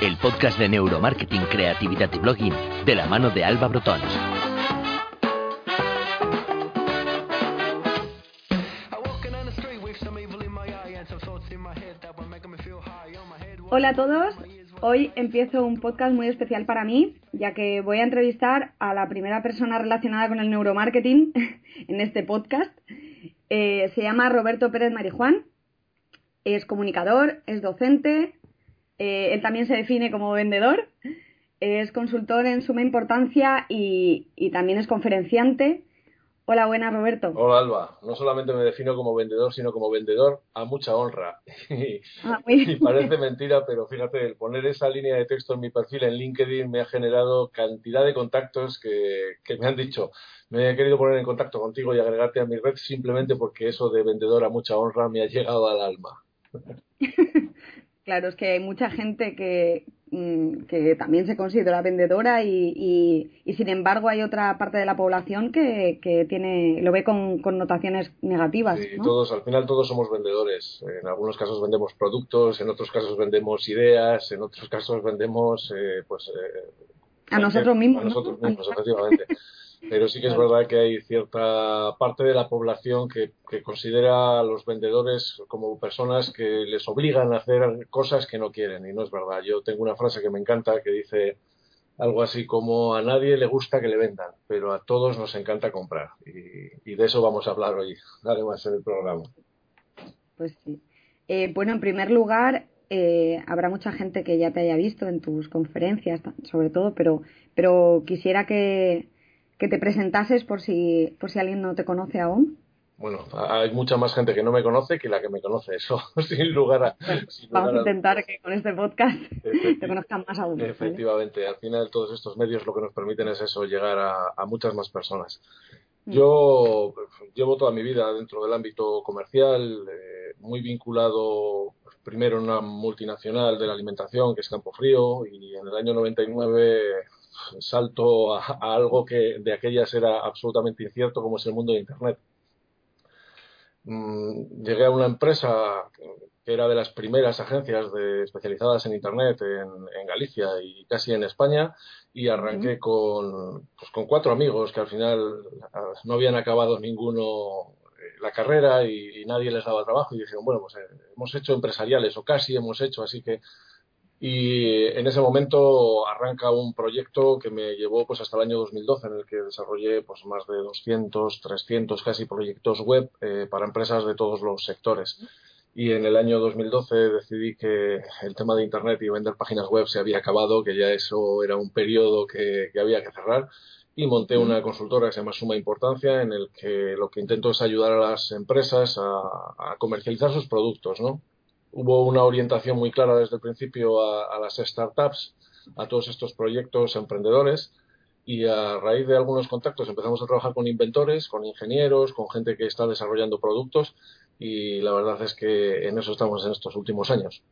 El podcast de neuromarketing, creatividad y blogging de la mano de Alba Brotons. Hola a todos, hoy empiezo un podcast muy especial para mí, ya que voy a entrevistar a la primera persona relacionada con el neuromarketing en este podcast. Eh, se llama Roberto Pérez Marijuán, es comunicador, es docente, eh, él también se define como vendedor, es consultor en suma importancia y, también es conferenciante. Hola, buenas, Roberto. Hola, Alba. No solamente me defino como vendedor, sino como vendedor a mucha honra. Ah, y parece mentira, pero fíjate, el poner esa línea de texto en mi perfil en LinkedIn me ha generado cantidad de contactos que, que me han dicho, me he querido poner en contacto contigo y agregarte a mi red simplemente porque eso de vendedor a mucha honra me ha llegado al alma. Claro, es que hay mucha gente que, mm, que también se considera vendedora y, y, sin embargo hay otra parte de la población que, que tiene lo ve con connotaciones negativas. Sí, todos, al final todos somos vendedores. En algunos casos vendemos productos, en otros casos vendemos ideas, en otros casos vendemos, eh, pues. Eh, a nosotros mismos. A nosotros mismos, efectivamente. pero sí que es verdad que hay cierta parte de la población que, considera a los vendedores como personas que les obligan a hacer cosas que no quieren y no es verdad. Yo tengo una frase que me encanta que dice algo así como a nadie le gusta que le vendan, pero a todos nos encanta comprar y, de eso vamos a hablar hoy, además en el programa. Pues sí. Eh, bueno, en primer lugar, eh, habrá mucha gente que ya te haya visto en tus conferencias, sobre todo, pero, pero quisiera que, que te presentases por si, por si alguien no te conoce aún. Bueno, hay mucha más gente que no me conoce que la que me conoce, eso sin lugar a. Vamos a intentar que con este podcast te conozcan más aún. Efectivamente, al final todos estos medios lo que nos permiten es eso, llegar a, muchas más personas. Mm. Yo llevo toda mi vida dentro del ámbito comercial, eh, muy vinculado pues, primero en una multinacional de la alimentación que es Campo Frío y en el año 99 salto a, algo que de aquellas era absolutamente incierto como es el mundo de Internet. Mm, llegué a una empresa que era de las primeras agencias de, especializadas en Internet en, Galicia y casi en España y arranqué con, pues, con cuatro amigos que al final ah, no habían acabado ninguno eh, la carrera y, nadie les daba trabajo y dijeron, bueno, pues eh, hemos hecho empresariales o casi hemos hecho, así que y en ese momento arranca un proyecto que me llevó pues hasta el año 2012 en el que desarrollé pues más de 200, 300 casi proyectos web eh, para empresas de todos los sectores. Y en el año 2012 decidí que el tema de Internet y vender páginas web se había acabado, que ya eso era un periodo que, había que cerrar y monté una consultora que se llama Suma Importancia, en el que lo que intento es ayudar a las empresas a, a comercializar sus productos, ¿no? Hubo una orientación muy clara desde el principio a, las startups, a todos estos proyectos emprendedores y a raíz de algunos contactos empezamos a trabajar con inventores, con ingenieros, con gente que está desarrollando productos y la verdad es que en eso estamos en estos últimos años,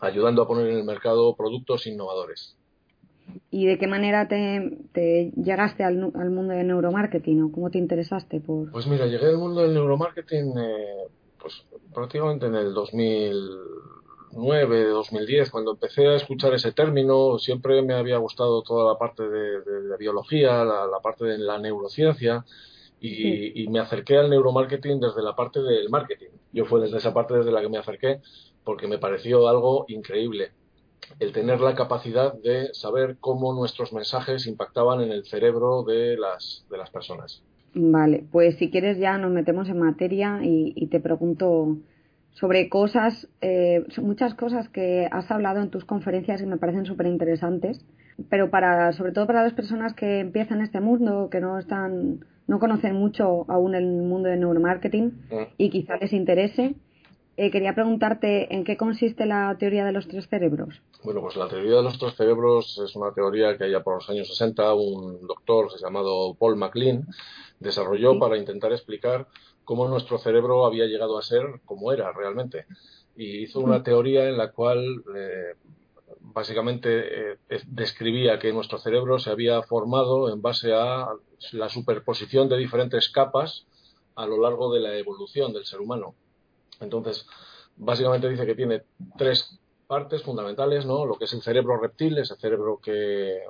ayudando a poner en el mercado productos innovadores. ¿Y de qué manera te, llegaste al, mundo del neuromarketing o cómo te interesaste por...? Pues mira, llegué al mundo del neuromarketing eh, pues prácticamente en el 2009, 2010, cuando empecé a escuchar ese término, siempre me había gustado toda la parte de, de, biología, la, parte de la neurociencia, y, me acerqué al neuromarketing desde la parte del marketing. Yo fue desde esa parte desde la que me acerqué porque me pareció algo increíble el tener la capacidad de saber cómo nuestros mensajes impactaban en el cerebro de las, de las personas. Vale, pues si quieres ya nos metemos en materia y, te pregunto sobre cosas, eh, muchas cosas que has hablado en tus conferencias y me parecen súper interesantes. pero para, sobre todo para las personas que empiezan este mundo, que no están, no conocen mucho aún el mundo del neuromarketing mm. y quizá les interese, eh, quería preguntarte en qué consiste la teoría de los tres cerebros. Bueno, pues la teoría de los tres cerebros es una teoría que ya por los años 60 un doctor llamado Paul MacLean desarrolló para intentar explicar cómo nuestro cerebro había llegado a ser como era realmente. Y hizo una teoría en la cual eh, básicamente eh, describía que nuestro cerebro se había formado en base a la superposición de diferentes capas a lo largo de la evolución del ser humano. Entonces, básicamente dice que tiene tres partes fundamentales, ¿no? Lo que es el cerebro reptil, ese cerebro que,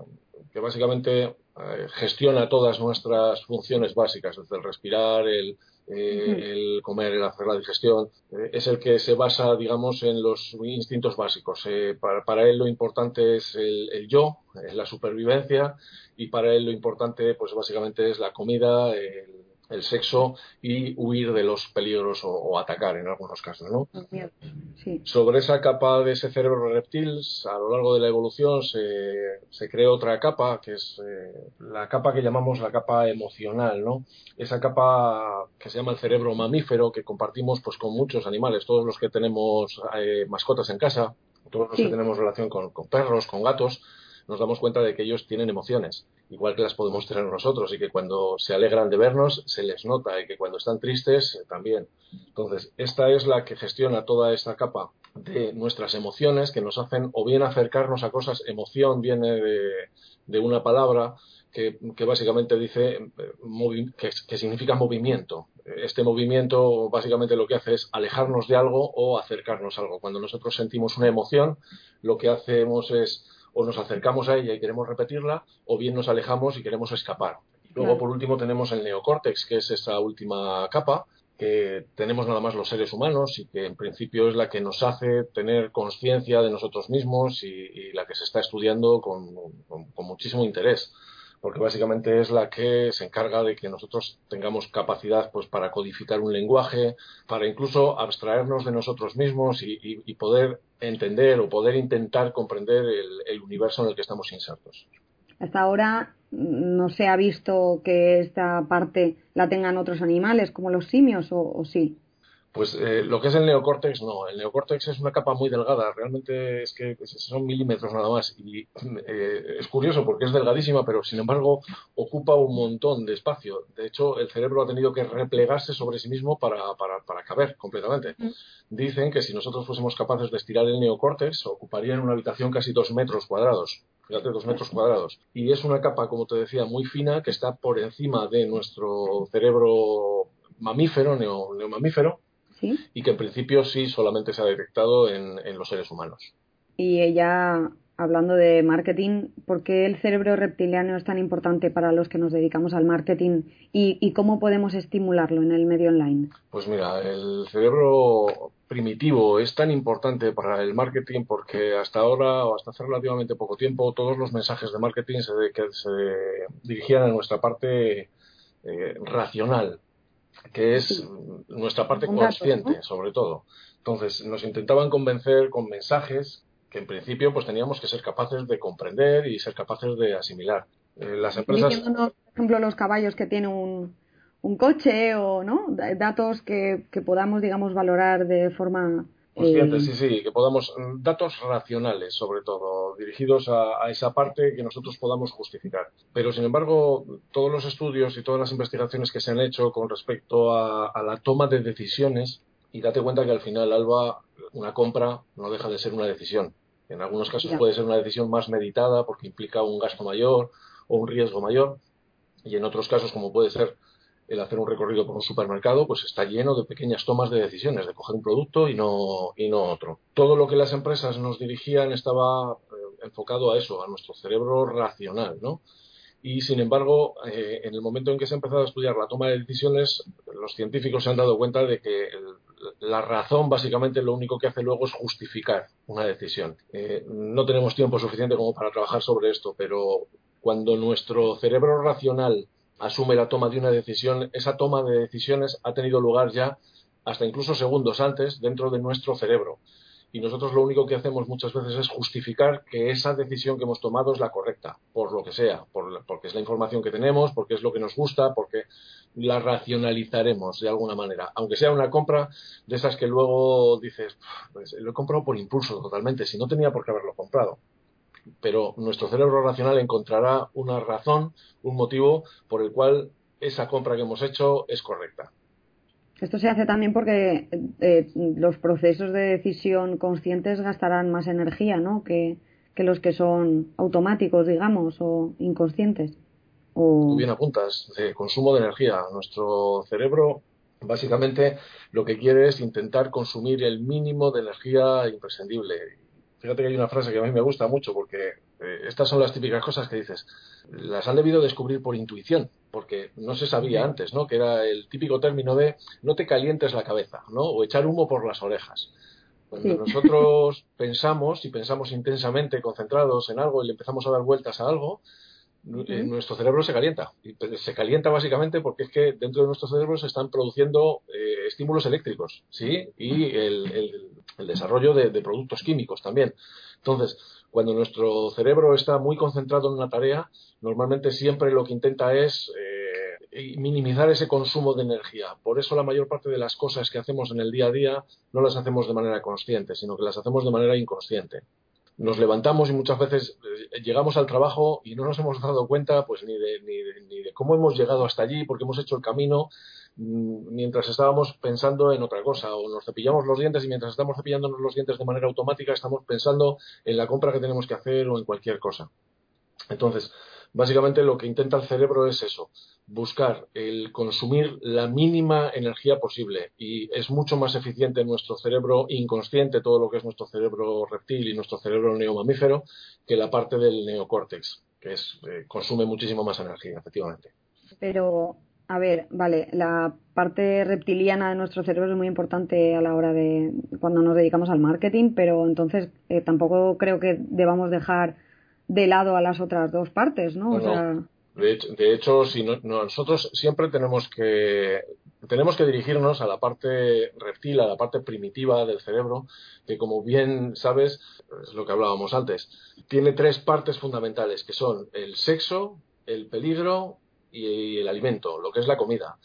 básicamente eh, gestiona todas nuestras funciones básicas, desde el respirar, el, eh, el comer, el hacer la digestión, eh, es el que se basa, digamos, en los instintos básicos. para, para, él lo importante es el, el yo, la supervivencia, y para él lo importante, pues básicamente es la comida, el, el sexo y huir de los peligros o, atacar en algunos casos, ¿no? Sobre esa capa de ese cerebro reptil, a lo largo de la evolución se, se creó otra capa, que es eh, la capa que llamamos la capa emocional, ¿no? Esa capa que se llama el cerebro mamífero, que compartimos pues con muchos animales, todos los que tenemos eh, mascotas en casa, todos los que tenemos relación con perros, con gatos, nos damos cuenta de que ellos tienen emociones, igual que las podemos tener nosotros, y que cuando se alegran de vernos se les nota, y que cuando están tristes eh, también. Entonces, esta es la que gestiona toda esta capa de nuestras emociones que nos hacen o bien acercarnos a cosas, emoción viene de, una palabra que, básicamente dice eh, que, que, significa movimiento. Este movimiento básicamente lo que hace es alejarnos de algo o acercarnos a algo. Cuando nosotros sentimos una emoción, lo que hacemos es o nos acercamos a ella y queremos repetirla, o bien nos alejamos y queremos escapar. luego, por último, tenemos el neocórtex, que es esa última capa, que tenemos nada más los seres humanos y que en principio es la que nos hace tener conciencia de nosotros mismos y, la que se está estudiando con muchísimo interés porque básicamente es la que se encarga de que nosotros tengamos capacidad pues para codificar un lenguaje, para incluso abstraernos de nosotros mismos y, poder entender o poder intentar comprender el, universo en el que estamos insertos. Hasta ahora no se ha visto que esta parte la tengan otros animales como los simios o sí. Pues eh, lo que es el neocórtex, no. El neocórtex es una capa muy delgada. Realmente es que son milímetros nada más. Y eh, es curioso porque es delgadísima, pero sin embargo ocupa un montón de espacio. De hecho, el cerebro ha tenido que replegarse sobre sí mismo para, para, para caber completamente. Mm. Dicen que si nosotros fuésemos capaces de estirar el neocórtex, ocuparía en una habitación casi dos metros cuadrados. Fíjate, dos metros cuadrados. Y es una capa, como te decía, muy fina que está por encima de nuestro cerebro mamífero, neomamífero y que en principio sí solamente se ha detectado en, los seres humanos. Y ella, hablando de marketing, ¿por qué el cerebro reptiliano es tan importante para los que nos dedicamos al marketing y, cómo podemos estimularlo en el medio online? Pues mira, el cerebro primitivo es tan importante para el marketing porque hasta ahora o hasta hace relativamente poco tiempo todos los mensajes de marketing se, que se dirigían a nuestra parte eh, racional, que es nuestra parte consciente, sobre todo. Entonces, nos intentaban convencer con mensajes que en principio pues teníamos que ser capaces de comprender y ser capaces de asimilar. Eh, las empresas... por ejemplo, los caballos que tienen un, un coche o no datos que, que podamos, digamos, valorar de forma Conscientes, sí, sí, que podamos, mm, datos racionales sobre todo, dirigidos a, esa parte que nosotros podamos justificar. Pero sin embargo, todos los estudios y todas las investigaciones que se han hecho con respecto a, la toma de decisiones, y date cuenta que al final, Alba, una compra no deja de ser una decisión. En algunos casos puede ser una decisión más meditada porque implica un gasto mayor o un riesgo mayor, y en otros casos, como puede ser el hacer un recorrido por un supermercado, pues está lleno de pequeñas tomas de decisiones, de coger un producto y no, y no otro. Todo lo que las empresas nos dirigían estaba eh, enfocado a eso, a nuestro cerebro racional, ¿no? Y sin embargo, eh, en el momento en que se ha empezado a estudiar la toma de decisiones, los científicos se han dado cuenta de que la razón básicamente lo único que hace luego es justificar una decisión. Eh, no tenemos tiempo suficiente como para trabajar sobre esto, pero cuando nuestro cerebro racional asume la toma de una decisión, esa toma de decisiones ha tenido lugar ya hasta incluso segundos antes dentro de nuestro cerebro. y nosotros lo único que hacemos muchas veces es justificar que esa decisión que hemos tomado es la correcta, por lo que sea, porque es la información que tenemos, porque es lo que nos gusta, porque la racionalizaremos de alguna manera, aunque sea una compra de esas que luego dices, pues lo he comprado por impulso totalmente, si no tenía por qué haberlo comprado. Pero nuestro cerebro racional encontrará una razón, un motivo por el cual esa compra que hemos hecho es correcta. Esto se hace también porque eh, los procesos de decisión conscientes gastarán más energía, ¿no? Que, que los que son automáticos, digamos, o inconscientes. O... bien apuntas, de consumo de energía. Nuestro cerebro básicamente lo que quiere es intentar consumir el mínimo de energía imprescindible. Fíjate que hay una frase que a mí me gusta mucho porque eh, estas son las típicas cosas que dices. Las han debido descubrir por intuición, porque no se sabía antes, ¿no? Que era el típico término de no te calientes la cabeza, ¿no? O echar humo por las orejas. Cuando nosotros pensamos y pensamos intensamente, concentrados en algo y le empezamos a dar vueltas a algo, eh, nuestro cerebro se calienta. Y se calienta básicamente porque es que dentro de nuestro cerebro se están produciendo eh, estímulos eléctricos, ¿sí? Y el, desarrollo de, productos químicos también. Entonces, cuando nuestro cerebro está muy concentrado en una tarea, normalmente siempre lo que intenta es eh, minimizar ese consumo de energía. Por eso la mayor parte de las cosas que hacemos en el día a día no las hacemos de manera consciente, sino que las hacemos de manera inconsciente nos levantamos y muchas veces eh, llegamos al trabajo y no nos hemos dado cuenta pues ni de, ni, ni de cómo hemos llegado hasta allí porque hemos hecho el camino mm, mientras estábamos pensando en otra cosa o nos cepillamos los dientes y mientras estamos cepillándonos los dientes de manera automática estamos pensando en la compra que tenemos que hacer o en cualquier cosa. Entonces, básicamente lo que intenta el cerebro es eso, buscar el consumir la mínima energía posible y es mucho más eficiente en nuestro cerebro inconsciente, todo lo que es nuestro cerebro reptil y nuestro cerebro neomamífero, que la parte del neocórtex, que es, eh, consume muchísimo más energía, efectivamente. Pero, a ver, vale, la parte reptiliana de nuestro cerebro es muy importante a la hora de cuando nos dedicamos al marketing, pero entonces eh, tampoco creo que debamos dejar de lado a las otras dos partes, ¿no? o sea... De hecho, si nosotros siempre tenemos que tenemos que dirigirnos a la parte reptil, a la parte primitiva del cerebro, que como bien sabes, es lo que hablábamos antes, tiene tres partes fundamentales, que son el sexo, el peligro y el alimento, lo que es la comida.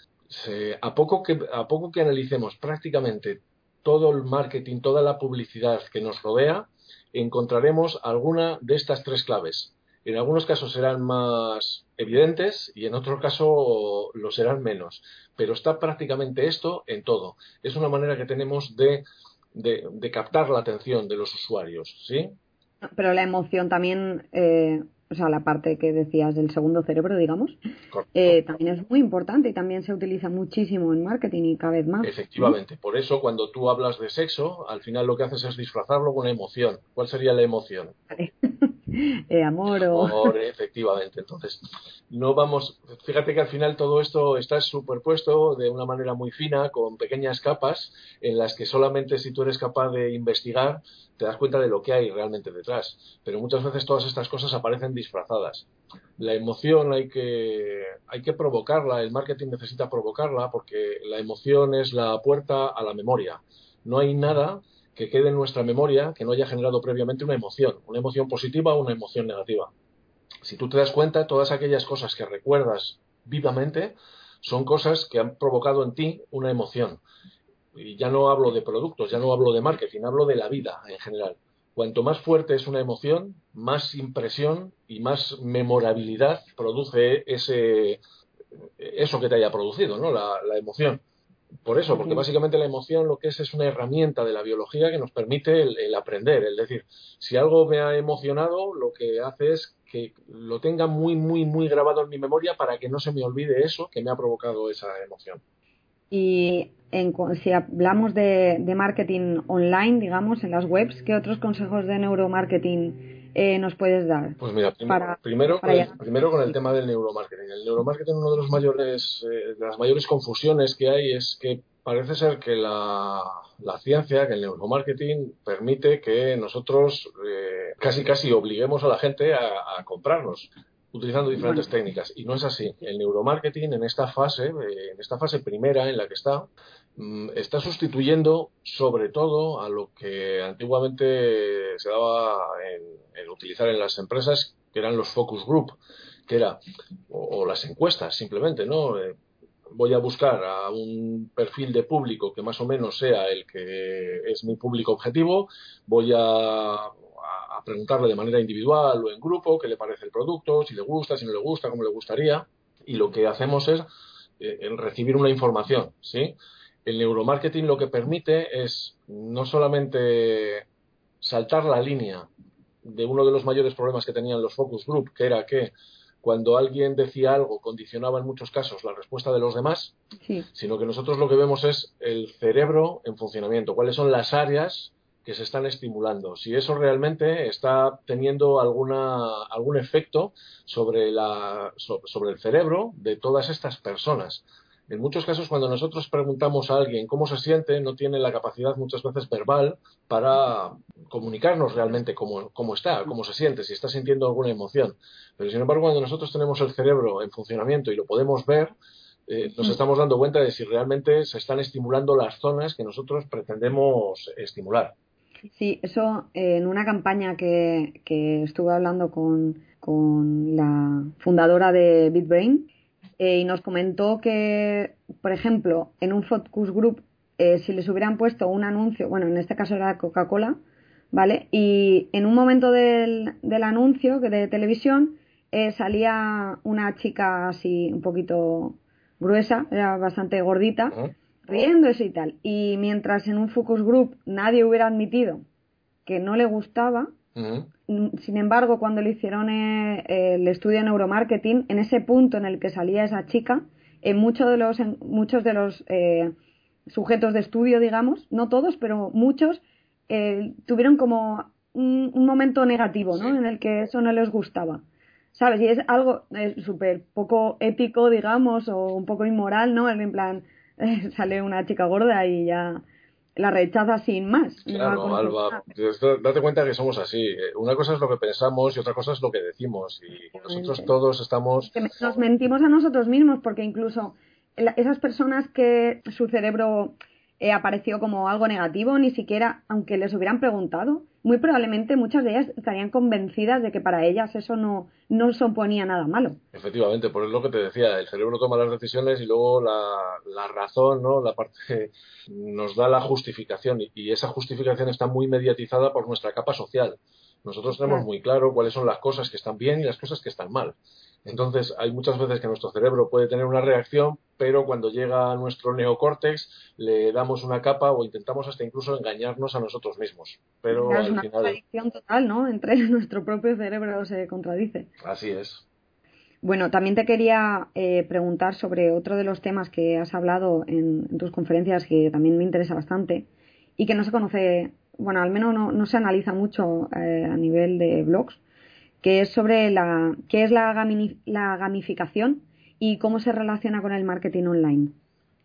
a, poco que, a poco que analicemos prácticamente todo el marketing, toda la publicidad que nos rodea, encontraremos alguna de estas tres claves. En algunos casos serán más evidentes y en otro caso lo serán menos. Pero está prácticamente esto en todo. Es una manera que tenemos de, de, captar la atención de los usuarios, ¿sí? Pero la emoción también eh, o sea, la parte que decías del segundo cerebro, digamos, eh, también es muy importante y también se utiliza muchísimo en marketing y cada vez más. Efectivamente, por eso cuando tú hablas de sexo, al final lo que haces es disfrazarlo con emoción. ¿Cuál sería la emoción? eh, amor o... Amor, efectivamente. Entonces, no vamos, fíjate que al final todo esto está superpuesto de una manera muy fina, con pequeñas capas, en las que solamente si tú eres capaz de investigar, te das cuenta de lo que hay realmente detrás. Pero muchas veces todas estas cosas aparecen disfrazadas. La emoción hay que, hay que provocarla, el marketing necesita provocarla porque la emoción es la puerta a la memoria. No hay nada que quede en nuestra memoria que no haya generado previamente una emoción, una emoción positiva o una emoción negativa. Si tú te das cuenta, todas aquellas cosas que recuerdas vivamente son cosas que han provocado en ti una emoción y ya no hablo de productos, ya no hablo de marketing, hablo de la vida en general. Cuanto más fuerte es una emoción, más impresión y más memorabilidad produce ese, eso que te haya producido, ¿no? La, emoción. Por eso, porque básicamente la emoción lo que es es una herramienta de la biología que nos permite el, aprender. Es decir, si algo me ha emocionado, lo que hace es que lo tenga muy, muy, muy grabado en mi memoria para que no se me olvide eso que me ha provocado esa emoción. Y en, si hablamos de, marketing online, digamos, en las webs, ¿qué otros consejos de neuromarketing eh, nos puedes dar? Pues mira, primero, con el, primero con el tema del neuromarketing. El neuromarketing, uno de los mayores, eh, de las mayores confusiones que hay es que parece ser que la, ciencia, que el neuromarketing permite que nosotros eh, casi casi obliguemos a la gente a comprarnos utilizando diferentes técnicas. Y no es así. El neuromarketing en esta fase, eh, en esta fase primera en la que está, está sustituyendo sobre todo a lo que antiguamente se daba en, utilizar en las empresas, que eran los focus group, que era, o, las encuestas simplemente, ¿no? Eh, voy a buscar a un perfil de público que más o menos sea el que es mi público objetivo, voy a a, preguntarle de manera individual o en grupo qué le parece el producto, si le gusta, si no le gusta, cómo le gustaría. Y lo que hacemos es eh, recibir una información, ¿sí? El neuromarketing lo que permite es no solamente saltar la línea de uno de los mayores problemas que tenían los focus group, que era que cuando alguien decía algo condicionaba en muchos casos la respuesta de los demás, sino que nosotros lo que vemos es el cerebro en funcionamiento, cuáles son las áreas que se están estimulando. Si eso realmente está teniendo alguna, algún efecto sobre, la, sobre el cerebro de todas estas personas. En muchos casos, cuando nosotros preguntamos a alguien cómo se siente, no tiene la capacidad muchas veces verbal para comunicarnos realmente cómo, cómo está, cómo se siente, si está sintiendo alguna emoción. Pero sin embargo, cuando nosotros tenemos el cerebro en funcionamiento y lo podemos ver, eh, nos estamos dando cuenta de si realmente se están estimulando las zonas que nosotros pretendemos estimular. Sí, eso eh, en una campaña que, que estuve hablando con, con la fundadora de BitBrain eh, y nos comentó que, por ejemplo, en un focus group, eh, si les hubieran puesto un anuncio, bueno, en este caso era Coca-Cola, ¿vale? Y en un momento del, del anuncio de televisión salía una chica así un poquito gruesa, era bastante gordita riéndose y tal. Y mientras en un focus group nadie hubiera admitido que no le gustaba, sin embargo, cuando le hicieron eh, el estudio de neuromarketing, en ese punto en el que salía esa chica, en muchos de los, muchos de los eh, sujetos de estudio, digamos, no todos, pero muchos, eh, tuvieron como un, momento negativo, ¿no? En el que eso no les gustaba. ¿Sabes? Y es algo súper poco ético, digamos, o un poco inmoral, ¿no? En plan, sale una chica gorda y ya la rechaza sin más. Claro, Alba, date cuenta que somos así. Una cosa es lo que pensamos y otra cosa es lo que decimos. Y nosotros todos estamos... nos mentimos a nosotros mismos porque incluso esas personas que su cerebro eh, apareció como algo negativo, ni siquiera, aunque les hubieran preguntado, muy probablemente muchas de ellas estarían convencidas de que para ellas eso no, no suponía nada malo. Efectivamente, por lo que te decía, el cerebro toma las decisiones y luego la, la razón, ¿no? la parte nos da la justificación y, esa justificación está muy mediatizada por nuestra capa social. Nosotros tenemos muy claro cuáles son las cosas que están bien y las cosas que están mal. Entonces, hay muchas veces que nuestro cerebro puede tener una reacción, pero cuando llega a nuestro neocórtex le damos una capa o intentamos hasta incluso engañarnos a nosotros mismos. Pero es una contradicción total, ¿no? Entre nuestro propio cerebro se contradice. Así es. Bueno, también te quería eh, preguntar sobre otro de los temas que has hablado en, tus conferencias que también me interesa bastante y que no se conoce, bueno, al menos no, se analiza mucho eh, a nivel de blogs, que es sobre la, qué es la, la gamificación y cómo se relaciona con el marketing online.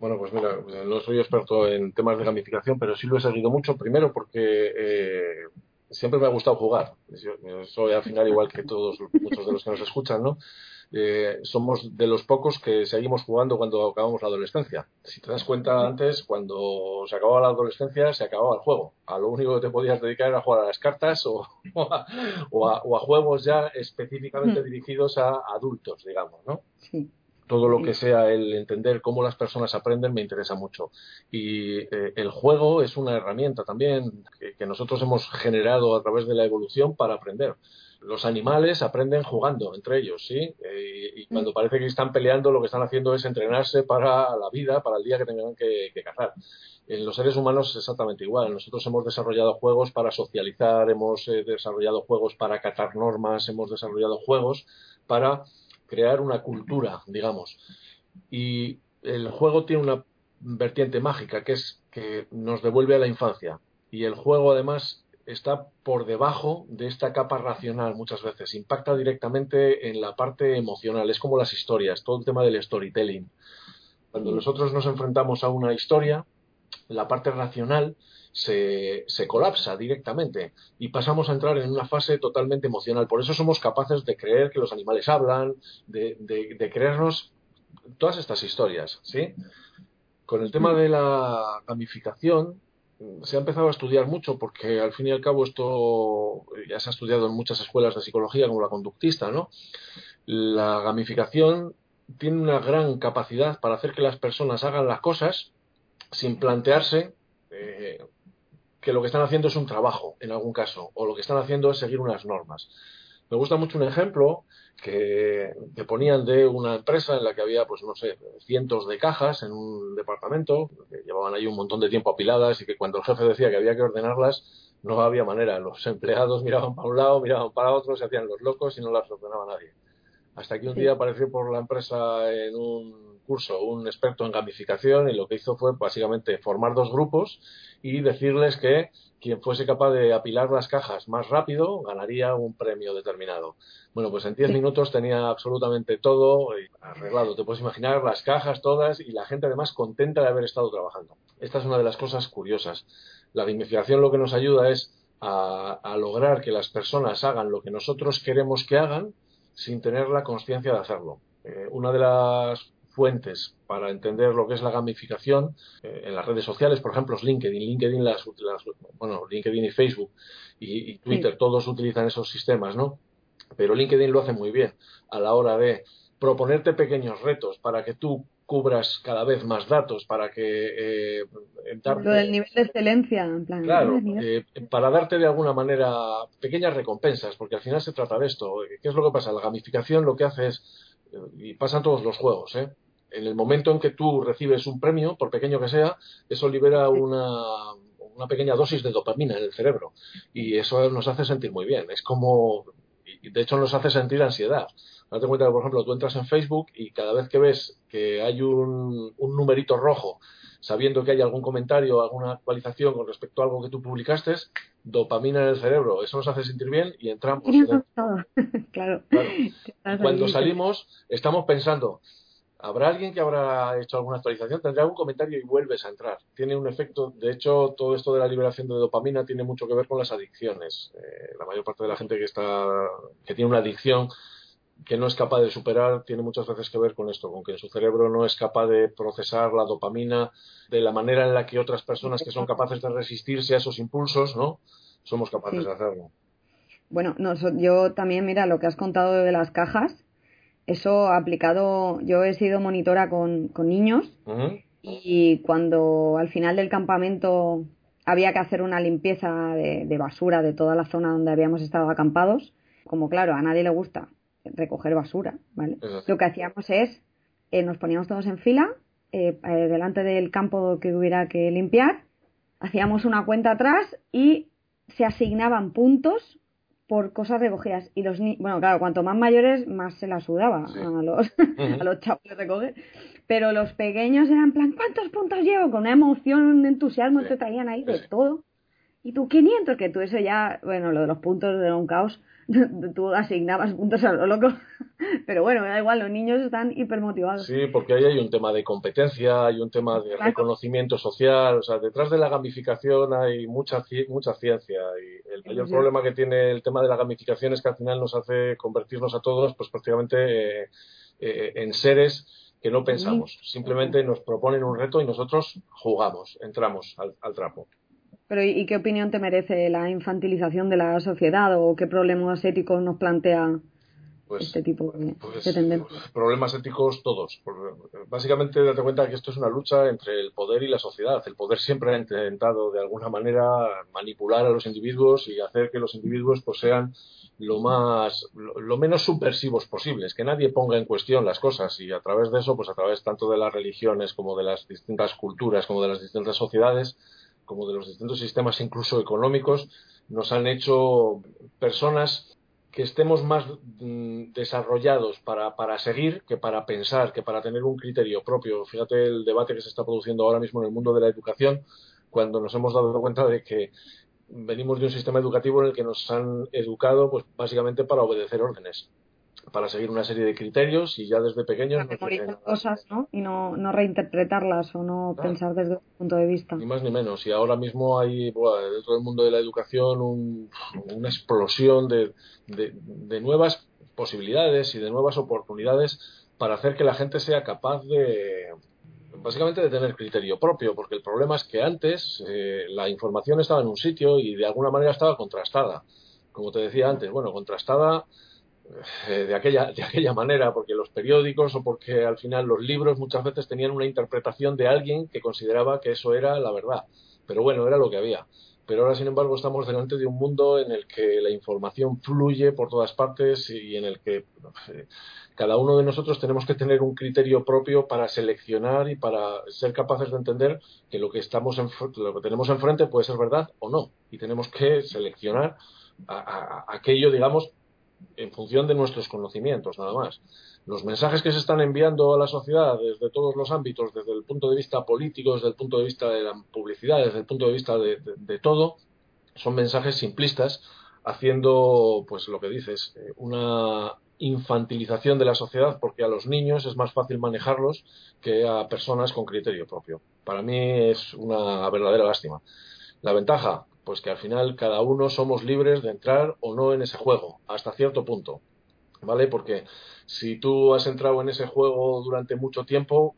Bueno, pues mira, no soy experto en temas de gamificación, pero sí lo he seguido mucho. Primero porque eh, siempre me ha gustado jugar. soy al final igual que todos muchos de los que nos escuchan, ¿no? Eh, somos de los pocos que seguimos jugando cuando acabamos la adolescencia. Si te das cuenta antes, cuando se acababa la adolescencia, se acababa el juego. A lo único que te podías dedicar era jugar a las cartas o, o, a, juegos ya específicamente mm. dirigidos a adultos, digamos, ¿no? Sí todo lo que sea el entender cómo las personas aprenden me interesa mucho. Y eh, el juego es una herramienta también que, nosotros hemos generado a través de la evolución para aprender los animales aprenden jugando entre ellos, ¿sí? Eh, y cuando mm. parece que están peleando, lo que están haciendo es entrenarse para la vida, para el día que tengan que, cazar. En los seres humanos es exactamente igual. Nosotros hemos desarrollado juegos para socializar, hemos eh, desarrollado juegos para catar normas, hemos desarrollado juegos para crear una cultura, digamos. Y el juego tiene una vertiente mágica, que es que nos devuelve a la infancia. Y el juego, además, está por debajo de esta capa racional muchas veces, impacta directamente en la parte emocional, es como las historias, todo el tema del storytelling. Cuando nosotros nos enfrentamos a una historia, la parte racional se, se, colapsa directamente y pasamos a entrar en una fase totalmente emocional. Por eso somos capaces de creer que los animales hablan, de, de, creernos todas estas historias, ¿sí? Con el tema de la gamificación se ha empezado a estudiar mucho porque al fin y al cabo esto ya se ha estudiado en muchas escuelas de psicología como la conductista, ¿no? La gamificación tiene una gran capacidad para hacer que las personas hagan las cosas sin plantearse eh, que lo que están haciendo es un trabajo, en algún caso, o lo que están haciendo es seguir unas normas. Me gusta mucho un ejemplo que, ponían de una empresa en la que había, pues no sé, cientos de cajas en un departamento, que llevaban ahí un montón de tiempo apiladas y que cuando el jefe decía que había que ordenarlas, no había manera. Los empleados miraban para un lado, miraban para otro, se hacían los locos y no las ordenaba nadie. Hasta que un día apareció por la empresa en un curso un experto en gamificación y lo que hizo fue básicamente formar dos grupos y decirles que quien fuese capaz de apilar las cajas más rápido ganaría un premio determinado. Bueno, pues en 10 minutos tenía absolutamente todo arreglado. Te puedes imaginar las cajas todas y la gente además contenta de haber estado trabajando. Esta es una de las cosas curiosas. La gamificación lo que nos ayuda es a, a lograr que las personas hagan lo que nosotros queremos que hagan sin tener la conciencia de hacerlo. Eh, una de las fuentes para entender lo que es la gamificación eh, en las redes sociales, por ejemplo, es LinkedIn. LinkedIn, las, bueno, LinkedIn y Facebook y, Twitter, todos utilizan esos sistemas, ¿no? Pero LinkedIn lo hace muy bien a la hora de proponerte pequeños retos para que tú cubras cada vez más datos para que eh, lo del nivel de excelencia en plan claro eh, para darte de alguna manera pequeñas recompensas porque al final se trata de esto qué es lo que pasa la gamificación lo que hace es y pasan todos los juegos ¿eh? En el momento en que tú recibes un premio, por pequeño que sea, eso libera una, una pequeña dosis de dopamina en el cerebro y eso nos hace sentir muy bien. Es como, y de hecho nos hace sentir ansiedad. Date cuenta que, por ejemplo, tú entras en Facebook y cada vez que ves que hay un, un numerito rojo, sabiendo que hay algún comentario, alguna actualización con respecto a algo que tú publicaste, dopamina en el cerebro. Eso nos hace sentir bien y entramos. claro. Cuando salimos, estamos pensando, ¿Habrá alguien que habrá hecho alguna actualización? Tendrá algún comentario y vuelves a entrar. Tiene un efecto, de hecho, todo esto de la liberación de dopamina tiene mucho que ver con las adicciones. Eh, la mayor parte de la gente que está, que tiene una adicción que no es capaz de superar, tiene muchas veces que ver con esto, con que su cerebro no es capaz de procesar la dopamina de la manera en la que otras personas que son capaces de resistirse a esos impulsos, ¿no? Somos capaces de hacerlo. Bueno, no, yo también, mira, lo que has contado de las cajas, eso aplicado, yo he sido monitora con, con niños y cuando al final del campamento había que hacer una limpieza de, basura de toda la zona donde habíamos estado acampados, como claro, a nadie le gusta recoger basura, ¿vale? Lo que hacíamos es, eh, nos poníamos todos en fila, eh, eh, delante del campo que hubiera que limpiar, hacíamos una cuenta atrás y se asignaban puntos por cosas recogidas. Y los bueno, claro, cuanto más mayores, más se la sudaba a los, a los chavos de recoger. Pero los pequeños eran plan, ¿cuántos puntos llevo? Con una emoción, un entusiasmo, te traían ahí de todo. Y tú 500, que tú eso ya, bueno, lo de los puntos era un caos. tú asignabas puntos a lo loco. Pero bueno, da igual, los niños están hipermotivados. Sí, porque ahí hay un tema de competencia, hay un tema de reconocimiento social. O sea, detrás de la gamificación hay mucha, mucha ciencia. Y el mayor problema que tiene el tema de la gamificación es que al final nos hace convertirnos a todos, pues prácticamente eh, eh, en seres que no pensamos. Simplemente nos proponen un reto y nosotros jugamos, entramos al trapo. Pero ¿y qué opinión te merece la infantilización de la sociedad o qué problemas éticos nos plantea pues, este tipo de, pues, tendencias? Problemas éticos todos. Básicamente date cuenta que esto es una lucha entre el poder y la sociedad. El poder siempre ha intentado de alguna manera manipular a los individuos y hacer que los individuos pues, sean lo más lo, menos subversivos posibles, que nadie ponga en cuestión las cosas y a través de eso, pues a través tanto de las religiones como de las distintas culturas, como de las distintas sociedades, como de los distintos sistemas incluso económicos, nos han hecho personas que estemos más mm, desarrollados para, para, seguir que para pensar, que para tener un criterio propio. Fíjate el debate que se está produciendo ahora mismo en el mundo de la educación, cuando nos hemos dado cuenta de que venimos de un sistema educativo en el que nos han educado pues básicamente para obedecer órdenes. Para seguir una serie de criterios y ya desde pequeños no cosas ¿no? y no, no reinterpretarlas o no pensar desde otro punto de vista. Ni más ni menos. Y ahora mismo hay dentro del mundo de la educación una explosión de, de, nuevas posibilidades y de nuevas oportunidades para hacer que la gente sea capaz de básicamente de tener criterio propio porque el problema es que antes eh, la información estaba en un sitio y de alguna manera estaba contrastada. Como te decía antes bueno contrastada de, aquella, de aquella manera, porque los periódicos o porque al final los libros muchas veces tenían una interpretación de alguien que consideraba que eso era la verdad. Pero bueno, era lo que había. Pero ahora, sin embargo, estamos delante de un mundo en el que la información fluye por todas partes y en el que eh, cada uno de nosotros tenemos que tener un criterio propio para seleccionar y para ser capaces de entender que lo que, estamos lo que tenemos enfrente puede ser verdad o no. Y tenemos que seleccionar aquello, digamos, en función de nuestros conocimientos, nada más. Los mensajes que se están enviando a la sociedad desde todos los ámbitos, desde el punto de vista político, desde el punto de vista de la publicidad, desde el punto de vista de, todo, son mensajes simplistas, haciendo, pues lo que dices, eh, una infantilización de la sociedad, porque a los niños es más fácil manejarlos que a personas con criterio propio. Para mí es una verdadera lástima. La ventaja, pues que al final cada uno somos libres de entrar o no en ese juego, hasta cierto punto, ¿vale? Porque si tú has entrado en ese juego durante mucho tiempo,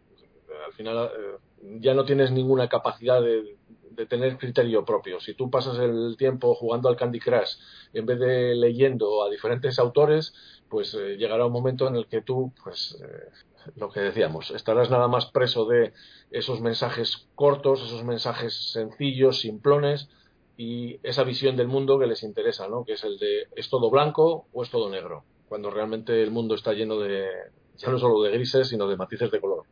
al final eh, ya no tienes ninguna capacidad de, tener criterio propio. Si tú pasas el tiempo jugando al Candy Crush en vez de leyendo a diferentes autores, pues eh, llegará un momento en el que tú, pues eh, lo que decíamos, estarás nada más preso de esos mensajes cortos, esos mensajes sencillos, simplones, y esa visión del mundo que les interesa, ¿no? Que es el de ¿es todo blanco o es todo negro? Cuando realmente el mundo está lleno de, ya no solo de grises, sino de matices de color.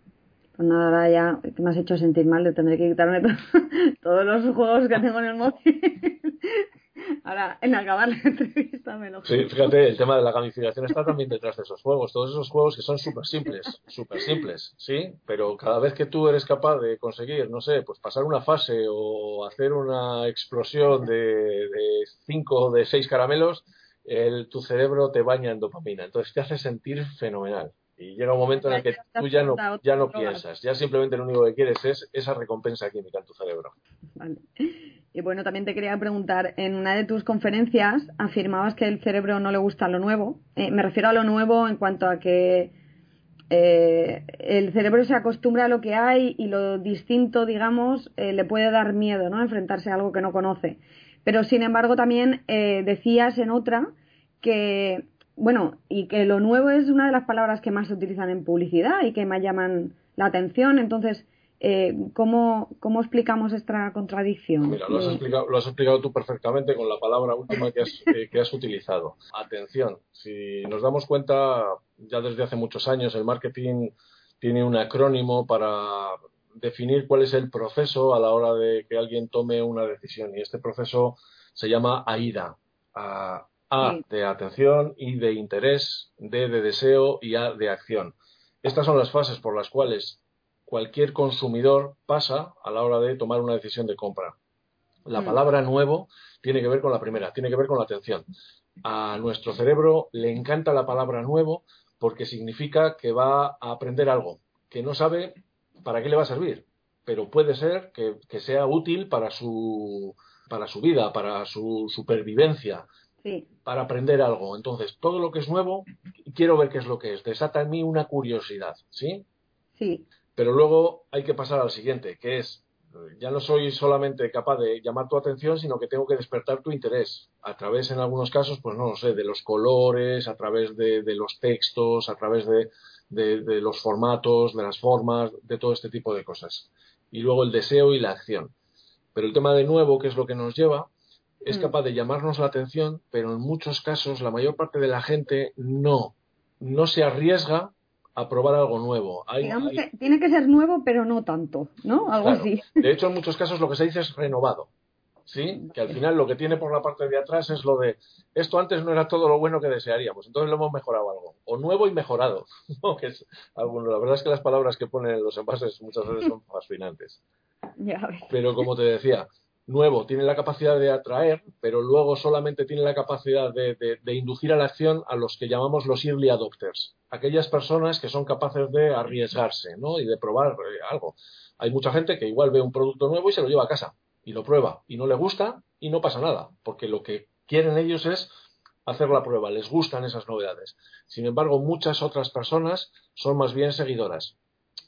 Pues nada, ahora ya me has hecho sentir mal tener que quitarme todos los juegos que tengo en el móvil. Ahora, en acabar la entrevista me lo Sí, fíjate, el tema de la gamificación está también detrás de esos juegos. Todos esos juegos que son súper simples, súper simples, ¿sí? Pero cada vez que tú eres capaz de conseguir, no sé, pues pasar una fase o hacer una explosión de, de cinco o de seis caramelos, el, tu cerebro te baña en dopamina. Entonces te hace sentir fenomenal. Y llega un momento en el que tú ya no, ya no piensas, ya simplemente lo único que quieres es esa recompensa química en tu cerebro. Vale. Y bueno, también te quería preguntar, en una de tus conferencias afirmabas que el cerebro no le gusta lo nuevo. Eh, me refiero a lo nuevo en cuanto a que eh, el cerebro se acostumbra a lo que hay y lo distinto, digamos, eh, le puede dar miedo, ¿no? Enfrentarse a algo que no conoce. Pero sin embargo también decías en otra que, bueno, y que lo nuevo es una de las palabras que más se utilizan en publicidad y que más llaman la atención. Entonces, eh, ¿cómo, ¿cómo, explicamos esta contradicción? Mira, lo has, explicado, lo has explicado tú perfectamente con la palabra última que has, que has utilizado. Atención, si nos damos cuenta, ya desde hace muchos años el marketing tiene un acrónimo para definir cuál es el proceso a la hora de que alguien tome una decisión y este proceso se llama AIDA. A, a de atención, I de interés, D de deseo y A de acción. Estas son las fases por las cuales cualquier consumidor pasa a la hora de tomar una decisión de compra. La mm. palabra nuevo tiene que ver con la primera, tiene que ver con la atención. A nuestro cerebro le encanta la palabra nuevo porque significa que va a aprender algo, que no sabe para qué le va a servir, pero puede ser que, sea útil para su, para su vida, para su supervivencia, para aprender algo. Entonces, todo lo que es nuevo, quiero ver qué es lo que es. Desata en mí una curiosidad, ¿sí? Sí. Pero luego hay que pasar al siguiente, que es, ya no soy solamente capaz de llamar tu atención, sino que tengo que despertar tu interés a través, en algunos casos, pues no lo sé, de los colores, a través de, los textos, a través de, de, los formatos, de las formas, de todo este tipo de cosas. Y luego el deseo y la acción. Pero el tema de nuevo, que es lo que nos lleva, es mm. capaz de llamarnos la atención, pero en muchos casos la mayor parte de la gente no, no se arriesga a probar algo nuevo. Digamos que tiene que ser nuevo, pero no tanto, ¿no? Algo así. De hecho, en muchos casos lo que se dice es renovado. ¿Sí? Que al final lo que tiene por la parte de atrás es lo de esto antes no era todo lo bueno que desearíamos, entonces lo hemos mejorado algo. O nuevo y mejorado. que es La verdad es que las palabras que ponen los envases muchas veces son fascinantes. Pero como te decía, nuevo tiene la capacidad de atraer, pero luego solamente tiene la capacidad de, inducir a la acción a los que llamamos los early adopters, aquellas personas que son capaces de arriesgarse ¿no? y de probar eh, algo. Hay mucha gente que igual ve un producto nuevo y se lo lleva a casa y lo prueba y no le gusta y no pasa nada, porque lo que quieren ellos es hacer la prueba, les gustan esas novedades. Sin embargo, muchas otras personas son más bien seguidoras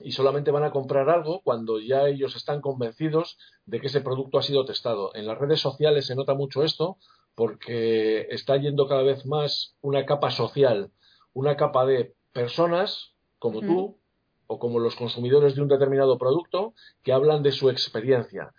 y solamente van a comprar algo cuando ya ellos están convencidos de que ese producto ha sido testado. En las redes sociales se nota mucho esto porque está yendo cada vez más una capa social, una capa de personas como tú o como los consumidores de un determinado producto que hablan de su experiencia.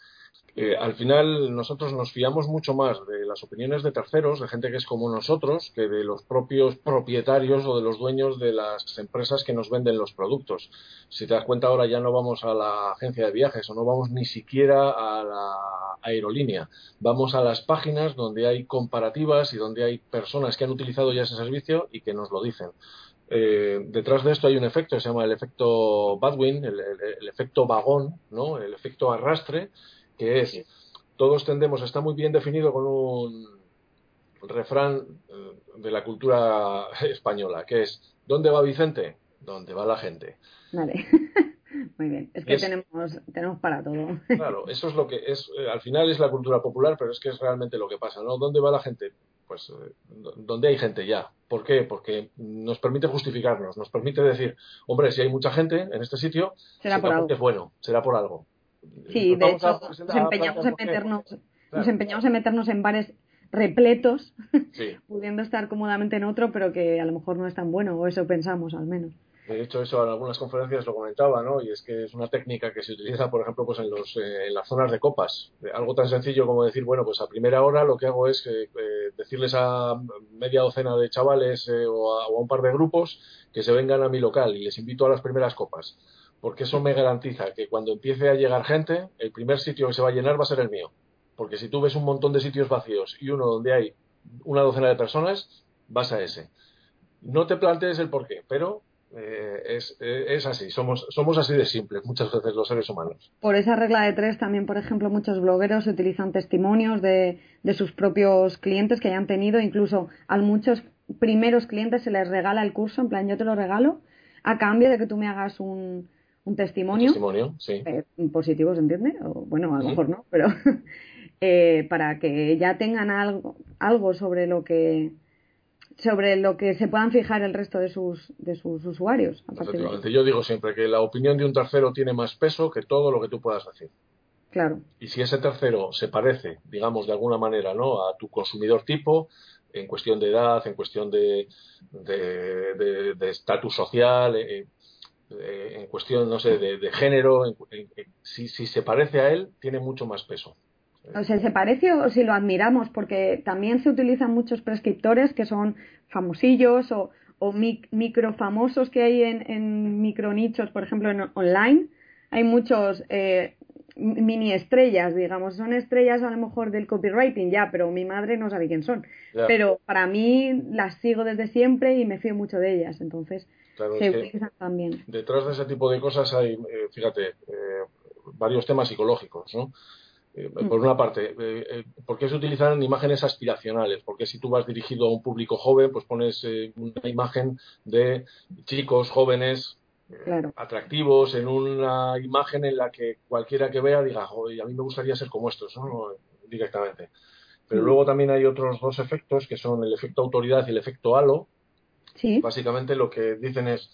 Eh, al final nosotros nos fiamos mucho más de las opiniones de terceros, de gente que es como nosotros, que de los propios propietarios o de los dueños de las empresas que nos venden los productos. Si te das cuenta ahora ya no vamos a la agencia de viajes o no vamos ni siquiera a la aerolínea, vamos a las páginas donde hay comparativas y donde hay personas que han utilizado ya ese servicio y que nos lo dicen. Eh, detrás de esto hay un efecto se llama el efecto Badwin, el, el efecto vagón, ¿no? el efecto arrastre, que es, todos tendemos, está muy bien definido con un refrán eh, de la cultura española, que es, ¿dónde va Vicente? ¿Dónde va la gente? Vale. Muy bien, es que tenemos, tenemos para todo. Claro, eso es lo que es, eh, al final es la cultura popular, pero es que es realmente lo que pasa, ¿no? ¿Dónde va la gente? Pues eh, donde hay gente ya. ¿Por qué? Porque nos permite justificarnos, nos permite decir, hombre, si hay mucha gente en este sitio, será por algo. Es bueno, será por algo. Sí, de hecho, nos empeñamos, en meternos, nos empeñamos en meternos en bares repletos, pudiendo estar cómodamente en otro, pero que a lo mejor no es tan bueno, o eso pensamos al menos. De hecho, eso en algunas conferencias lo comentaba, ¿no? Y es que es una técnica que se utiliza, por ejemplo, pues en, los, eh, en las zonas de copas. Algo tan sencillo como decir, bueno, pues a primera hora lo que hago es eh, decirles a media docena de chavales eh, o, a, un par de grupos que se vengan a mi local y les invito a las primeras copas porque eso me garantiza que cuando empiece a llegar gente, el primer sitio que se va a llenar va a ser el mío. Porque si tú ves un montón de sitios vacíos y uno donde hay una docena de personas, vas a ese. No te plantees el por qué, pero eh, es, eh, es, así, somos, somos así de simples muchas veces los seres humanos. Por esa regla de tres también, por ejemplo, muchos blogueros utilizan testimonios de, de sus propios clientes que hayan tenido, incluso a muchos primeros clientes se les regala el curso, en plan yo te lo regalo, a cambio de que tú me hagas un, un testimonio, eh, positivo, ¿se entiende? O, bueno, a lo mejor no, pero eh, para que ya tengan algo, algo sobre lo que sobre lo que se puedan fijar el resto de sus, de sus usuarios. Yo digo siempre que la opinión de un tercero tiene más peso que todo lo que tú puedas decir. Claro. Y si ese tercero se parece, digamos, de alguna manera, ¿no? a tu consumidor tipo, en cuestión de edad, en cuestión de estatus de, social, eh, eh, en cuestión, no sé, de, género, si, se parece a él, tiene mucho más peso. O sea, se parece o si lo admiramos, porque también se utilizan muchos prescriptores que son famosillos o, o microfamosos que hay en, en micronichos, por ejemplo, en online. Hay muchos eh, mini estrellas, digamos. Son estrellas a lo mejor del copywriting, ya, pero mi madre no sabe quién son. Pero para mí las sigo desde siempre y me fío mucho de ellas. Entonces, también. Detrás de ese tipo de cosas hay, eh, fíjate, eh, varios temas psicológicos, ¿no? Eh, mm. Por una parte, ¿por qué se utilizan imágenes aspiracionales? Porque si tú vas dirigido a un público joven, pues pones una imagen de chicos jóvenes atractivos en una imagen en la que cualquiera que vea diga, joder, a mí me gustaría ser como estos, ¿no? Directamente. Pero mm. luego también hay otros dos efectos que son el efecto autoridad y el efecto halo, Básicamente lo que dicen es,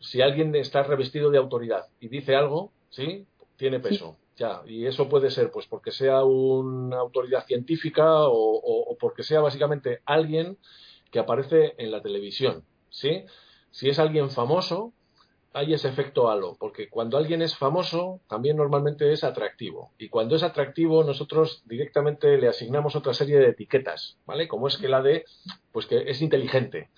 si alguien está revestido de autoridad y dice algo, ¿sí? Tiene peso. Ya, y eso puede ser pues porque sea una autoridad científica o, porque sea básicamente alguien que aparece en la televisión, ¿sí? Si es alguien famoso, hay ese efecto halo, porque cuando alguien es famoso, también normalmente es atractivo. Y cuando es atractivo, nosotros directamente le asignamos otra serie de etiquetas, ¿vale? Como es que la de, pues que es inteligente.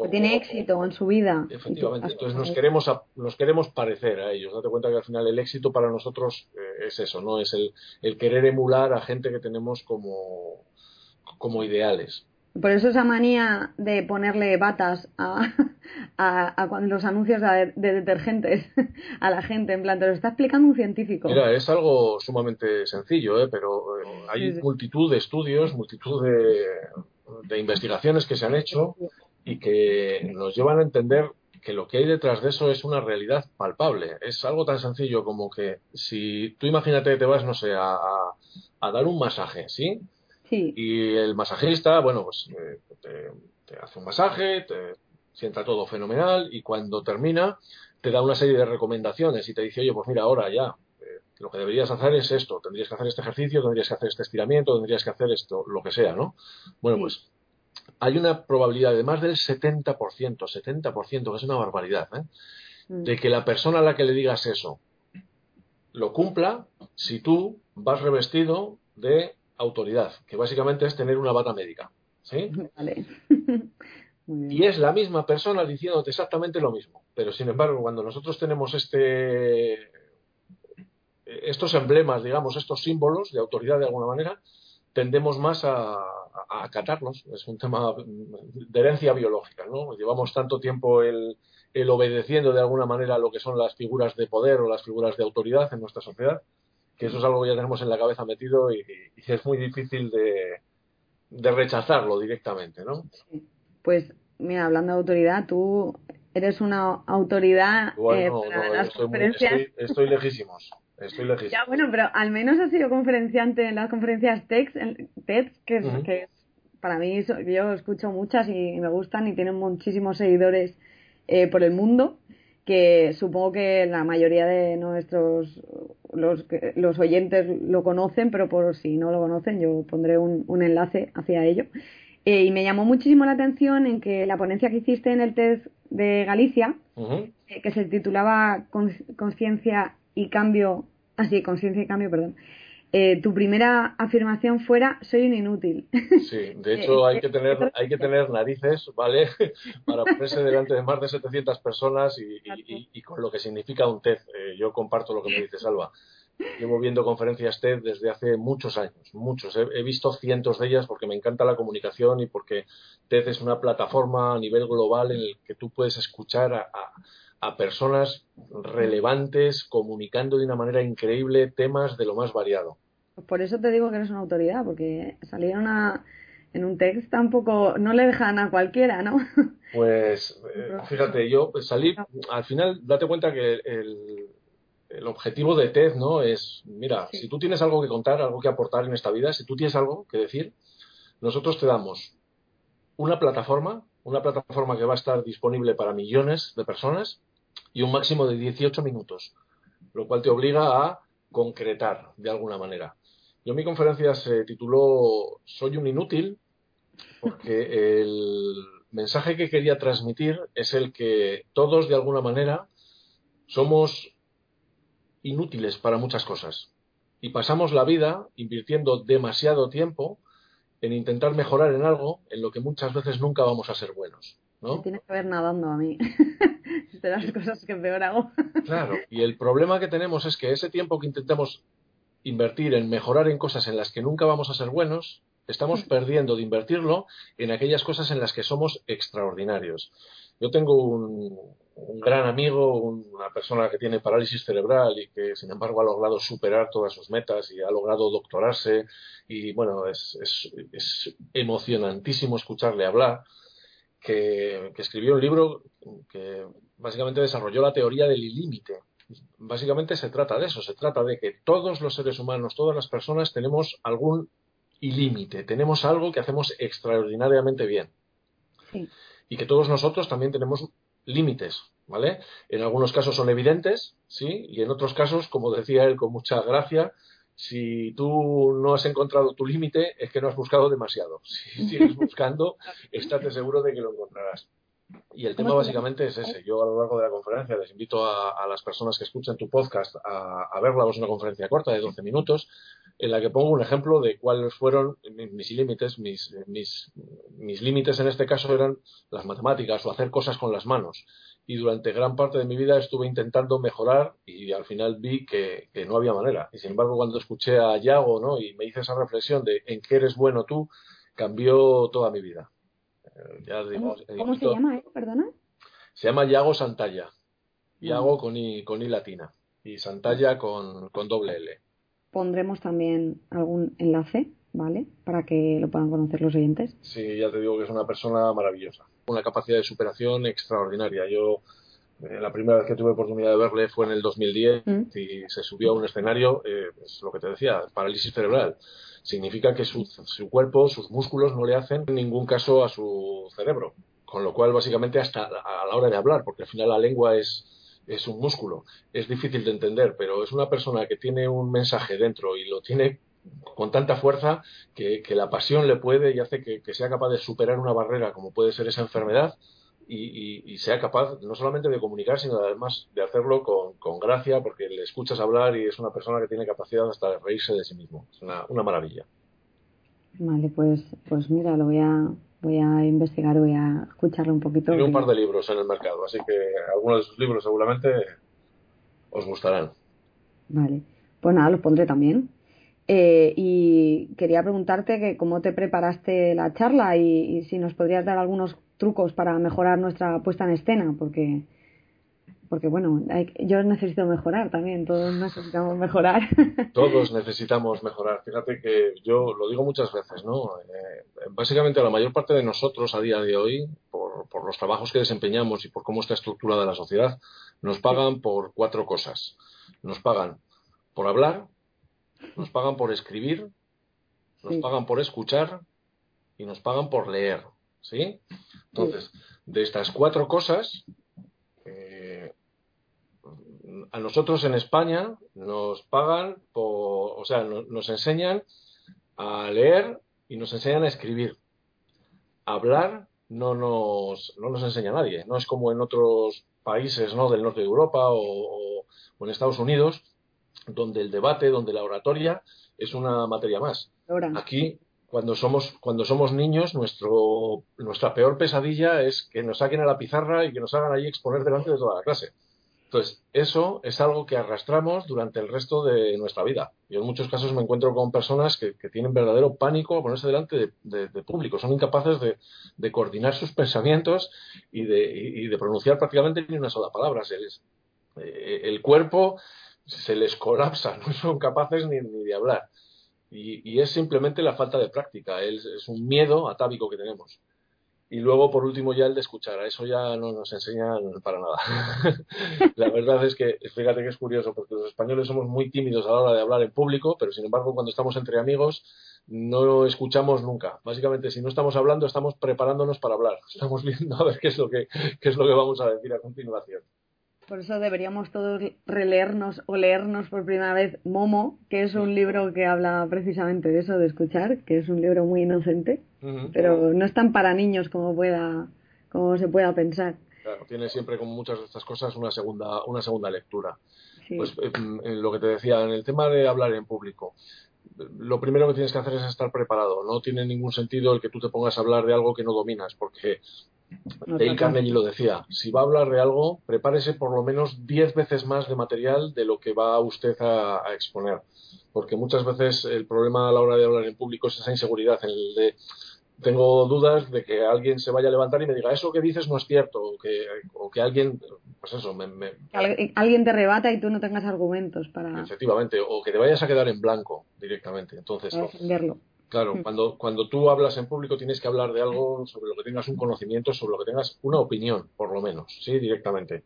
que tiene éxito en su vida. Efectivamente. Entonces nos queremos, nos queremos parecer a ellos. Date cuenta que al final el éxito para nosotros eh, es eso, ¿no? Es el, el, querer emular a gente que tenemos como, como ideales. Por eso esa manía de ponerle batas a, a, los anuncios de, detergentes a la gente, en plan, te lo está explicando un científico. Mira, es algo sumamente sencillo, ¿eh? pero eh, hay multitud de estudios, multitud de, de investigaciones que se han hecho y que nos llevan a entender que lo que hay detrás de eso es una realidad palpable. Es algo tan sencillo como que si tú imagínate que te vas, no sé, a, a dar un masaje, ¿sí? Y el masajista, bueno, pues eh, te, hace un masaje, te sienta todo fenomenal y cuando termina te da una serie de recomendaciones y te dice, oye, pues mira, ahora ya, eh, lo que deberías hacer es esto, tendrías que hacer este ejercicio, tendrías que hacer este estiramiento, tendrías que hacer esto, lo que sea, ¿no? Bueno, pues hay una probabilidad de más del 70%, 70%, que es una barbaridad, ¿eh? Mm. de que la persona a la que le digas eso lo cumpla si tú vas revestido de autoridad, que básicamente es tener una bata médica. ¿sí? Vale. y es la misma persona diciéndote exactamente lo mismo. Pero sin embargo, cuando nosotros tenemos este estos emblemas, digamos, estos símbolos de autoridad de alguna manera, tendemos más a, a acatarlos. Es un tema de herencia biológica, ¿no? Llevamos tanto tiempo el, el obedeciendo de alguna manera lo que son las figuras de poder o las figuras de autoridad en nuestra sociedad, que eso es algo que ya tenemos en la cabeza metido y, es muy difícil de, rechazarlo directamente, ¿no? Pues mira, hablando de autoridad, tú eres una autoridad eh, para las conferencias. estoy, lejísimos. Estoy lejísimos. Ya, bueno, pero al menos has sido conferenciante en las conferencias TED, TED que, que para mí yo escucho muchas y me gustan y tienen muchísimos seguidores eh, por el mundo que supongo que la mayoría de nuestros los, los oyentes lo conocen, pero por si no lo conocen, yo pondré un, un enlace hacia ello. Eh, y me llamó muchísimo la atención en que la ponencia que hiciste en el test de Galicia, eh, que se titulaba Conciencia y Cambio, así, ah, Conciencia y Cambio, perdón, eh, tu primera afirmación fuera soy un inútil. Sí, de hecho hay que tener hay que tener narices, ¿vale? Para ponerse delante de más de 700 personas y, con lo que significa un TED. Eh, yo comparto lo que me dice Salva. Llevo viendo conferencias TED desde hace muchos años, muchos. He, visto cientos de ellas porque me encanta la comunicación y porque TED es una plataforma a nivel global en la que tú puedes escuchar a, a personas relevantes comunicando de una manera increíble temas de lo más variado. Por eso te digo que eres una autoridad, porque salir en un text tampoco no le dejan a cualquiera, ¿no? Pues eh, fíjate, yo salí, al final date cuenta que el, el objetivo de TED, ¿no? Es, mira, si tú tienes algo que contar, algo que aportar en esta vida, si tú tienes algo que decir, nosotros te damos una plataforma, una plataforma que va a estar disponible para millones de personas y un máximo de 18 minutos, lo cual te obliga a concretar de alguna manera. Yo mi conferencia se tituló Soy un inútil porque el mensaje que quería transmitir es el que todos de alguna manera somos inútiles para muchas cosas y pasamos la vida invirtiendo demasiado tiempo en intentar mejorar en algo en lo que muchas veces nunca vamos a ser buenos. ¿no? Tiene que ver nadando a mí. de las cosas que peor hago. claro, y el problema que tenemos es que ese tiempo que intentamos invertir en mejorar en cosas en las que nunca vamos a ser buenos, estamos mm. perdiendo de invertirlo en aquellas cosas en las que somos extraordinarios. Yo tengo un, gran amigo, una persona que tiene parálisis cerebral y que sin embargo ha logrado superar todas sus metas y ha logrado doctorarse y bueno, es, es, es emocionantísimo escucharle hablar que, escribió un libro que básicamente desarrolló la teoría del ilímite. Básicamente se trata de eso, se trata de que todos los seres humanos, todas las personas tenemos algún ilímite, tenemos algo que hacemos extraordinariamente bien. Y que todos nosotros también tenemos límites, ¿vale? En algunos casos son evidentes, ¿sí? Y en otros casos, como decía él con mucha gracia, si tú no has encontrado tu límite, es que no has buscado demasiado. Si sigues buscando, estate seguro de que lo encontrarás. Y el tema básicamente es ese. Yo a lo largo de la conferencia les invito a, las personas que escuchan tu podcast a, verla. Es una conferencia corta de 12 minutos en la que pongo un ejemplo de cuáles fueron mis límites. Mis, mis, mis límites en este caso eran las matemáticas o hacer cosas con las manos y durante gran parte de mi vida estuve intentando mejorar y al final vi que, no había manera. Y sin embargo, cuando escuché a Yago ¿no? y me hice esa reflexión de en qué eres bueno tú, cambió toda mi vida. ¿Cómo, se llama, eh? Perdona. Se llama Yago Santalla. Yago con I, con I latina. Y Santalla con, con doble L. Pondremos también algún enlace, ¿vale? Para que lo puedan conocer los oyentes. Sí, ya te digo que es una persona maravillosa. Una capacidad de superación extraordinaria. Yo la primera vez que tuve oportunidad de verle fue en el 2010 mm. y se subió a un escenario, eh, es lo que te decía, parálisis cerebral. Significa que su, su, cuerpo, sus músculos no le hacen ningún caso a su cerebro. Con lo cual, básicamente, hasta a la hora de hablar, porque al final la lengua es, es un músculo, es difícil de entender, pero es una persona que tiene un mensaje dentro y lo tiene con tanta fuerza que, la pasión le puede y hace que, que sea capaz de superar una barrera como puede ser esa enfermedad y, sea capaz no solamente de comunicar, sino además de hacerlo con, gracia, porque le escuchas hablar y es una persona que tiene capacidad hasta de reírse de sí mismo. Es una, maravilla. Vale, pues, pues mira, lo voy a, voy a investigar, voy a escucharlo un poquito. Tiene un par de libros en el mercado, así que algunos de sus libros seguramente os gustarán. Vale, pues nada, los pondré también. Eh, y quería preguntarte que cómo te preparaste la charla y, si nos podrías dar algunos trucos para mejorar nuestra puesta en escena, porque porque bueno, yo necesito mejorar también, todos necesitamos mejorar. Todos necesitamos mejorar. Fíjate que yo lo digo muchas veces, ¿no? Eh, básicamente la mayor parte de nosotros a día de hoy, por, por, los trabajos que desempeñamos y por cómo está estructurada la sociedad, nos pagan por cuatro cosas. Nos pagan por hablar, nos pagan por escribir, nos pagan por escuchar y nos pagan por leer. ¿Sí? Entonces, de estas cuatro cosas, eh, a nosotros en España nos pagan por, o sea, nos enseñan a leer y nos enseñan a escribir. hablar no nos, no nos enseña nadie. No es como en otros países ¿no? del norte de Europa o en Estados Unidos, donde el debate, donde la oratoria es una materia más. Aquí, cuando somos, cuando somos niños, nuestro, nuestra peor pesadilla es que nos saquen a la pizarra y que nos hagan ahí exponer delante de toda la clase. Entonces, eso es algo que arrastramos durante el resto de nuestra vida. Yo en muchos casos me encuentro con personas que, tienen verdadero pánico a ponerse delante de, público. Son incapaces de, coordinar sus pensamientos y de, pronunciar prácticamente ni una sola palabra. Eh, el cuerpo se les colapsa, no son capaces ni, de hablar. Y, es simplemente la falta de práctica, es, es, un miedo atávico que tenemos. Y luego, por último, ya el de escuchar, a eso ya no nos enseñan para nada. la verdad es que, fíjate que es curioso, porque los españoles somos muy tímidos a la hora de hablar en público, pero sin embargo, cuando estamos entre amigos, no escuchamos nunca. Básicamente, si no estamos hablando, estamos preparándonos para hablar. Estamos viendo a ver qué es lo que, qué es lo que vamos a decir a continuación. Por eso deberíamos todos releernos o leernos por primera vez Momo, que es un libro que habla precisamente de eso, de escuchar, que es un libro muy inocente, pero no es tan para niños como pueda, como se pueda pensar. Claro, tiene siempre como muchas de estas cosas una segunda, una segunda lectura. Pues en lo que te decía, en el tema de hablar en público, lo primero que tienes que hacer es estar preparado. No tiene ningún sentido el que tú te pongas a hablar de algo que no dominas, porque Dale Carnegie lo decía, si va a hablar de algo, prepárese por lo menos 10 veces más de material de lo que va usted a, exponer. Porque muchas veces el problema a la hora de hablar en público es esa inseguridad, el de tengo dudas de que alguien se vaya a levantar y me diga eso que dices no es cierto o que, o que alguien pues eso me, alguien te rebata y tú no tengas argumentos para efectivamente o que te vayas a quedar en blanco directamente. Entonces defenderlo Claro, cuando, cuando tú hablas en público tienes que hablar de algo sobre lo que tengas un conocimiento, sobre lo que tengas una opinión, por lo menos, sí, directamente.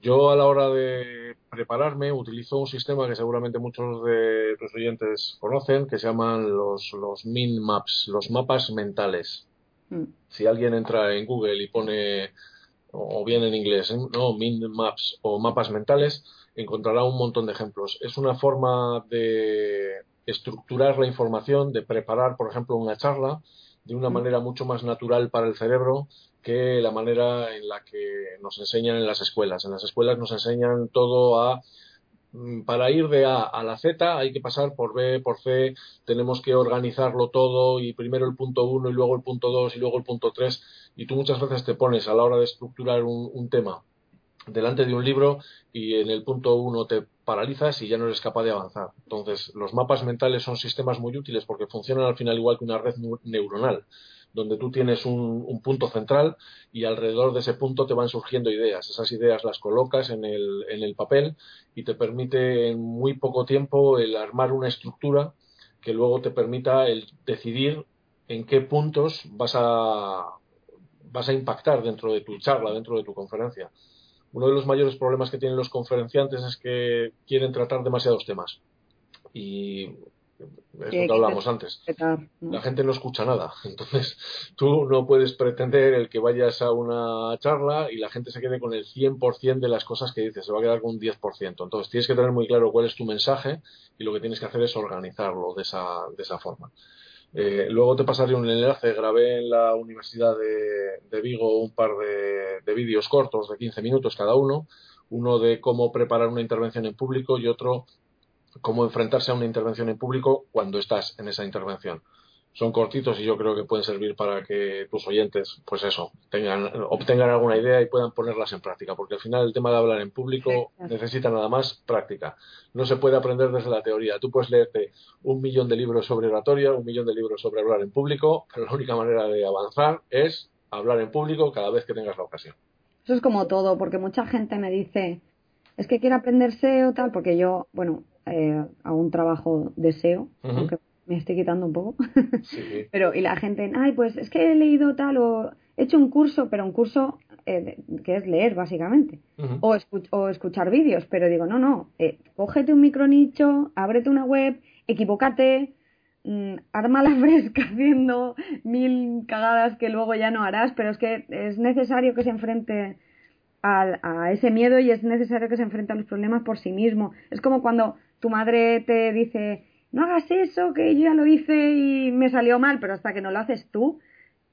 Yo a la hora de prepararme utilizo un sistema que seguramente muchos de tus oyentes conocen, que se llaman los, los min maps, los mapas mentales. Mm. Si alguien entra en Google y pone, o bien en inglés, no, min maps o mapas mentales, encontrará un montón de ejemplos. Es una forma de estructurar la información, de preparar, por ejemplo, una charla de una manera mucho más natural para el cerebro que la manera en la que nos enseñan en las escuelas. En las escuelas nos enseñan todo a mm, para ir de A a la Z hay que pasar por B, por C, tenemos que organizarlo todo y primero el punto 1 y luego el punto 2 y luego el punto 3 y tú muchas veces te pones a la hora de estructurar un, un tema delante de un libro y en el punto uno te paralizas y ya no eres capaz de avanzar. Entonces, los mapas mentales son sistemas muy útiles porque funcionan al final igual que una red neuronal, donde tú tienes un, punto central y alrededor de ese punto te van surgiendo ideas. Esas ideas las colocas en el, en el papel y te permite en muy poco tiempo el armar una estructura que luego te permita el decidir en qué puntos vas a, vas a impactar dentro de tu charla, dentro de tu conferencia uno de los mayores problemas que tienen los conferenciantes es que quieren tratar demasiados temas. Y es lo que hablamos antes. La gente no escucha nada. Entonces, tú no puedes pretender el que vayas a una charla y la gente se quede con el 100% de las cosas que dices, se va a quedar con un 10%. Entonces, tienes que tener muy claro cuál es tu mensaje y lo que tienes que hacer es organizarlo de esa, de esa forma. Eh, luego te pasaré un enlace. Grabé en la Universidad de, Vigo un par de, de vídeos cortos de 15 minutos cada uno. Uno de cómo preparar una intervención en público y otro cómo enfrentarse a una intervención en público cuando estás en esa intervención son cortitos y yo creo que pueden servir para que tus oyentes, pues eso, tengan, obtengan alguna idea y puedan ponerlas en práctica, porque al final el tema de hablar en público necesita nada más práctica. No se puede aprender desde la teoría. Tú puedes leerte un millón de libros sobre oratoria, un millón de libros sobre hablar en público, pero la única manera de avanzar es hablar en público cada vez que tengas la ocasión. Eso es como todo, porque mucha gente me dice, es que quiero aprender SEO tal, porque yo, bueno, eh, hago un trabajo de SEO, aunque me estoy quitando un poco. pero, y la gente, ay, pues es que he leído tal o he hecho un curso, pero un curso eh, que es leer, básicamente. o, o, escuchar vídeos. Pero digo, no, no, eh, cógete un micronicho, ábrete una web, equivócate, mmm, arma la fresca haciendo mil cagadas que luego ya no harás, pero es que es necesario que se enfrente a, a ese miedo y es necesario que se enfrente a los problemas por sí mismo. Es como cuando tu madre te dice, no hagas eso, que yo ya lo hice y me salió mal, pero hasta que no lo haces tú,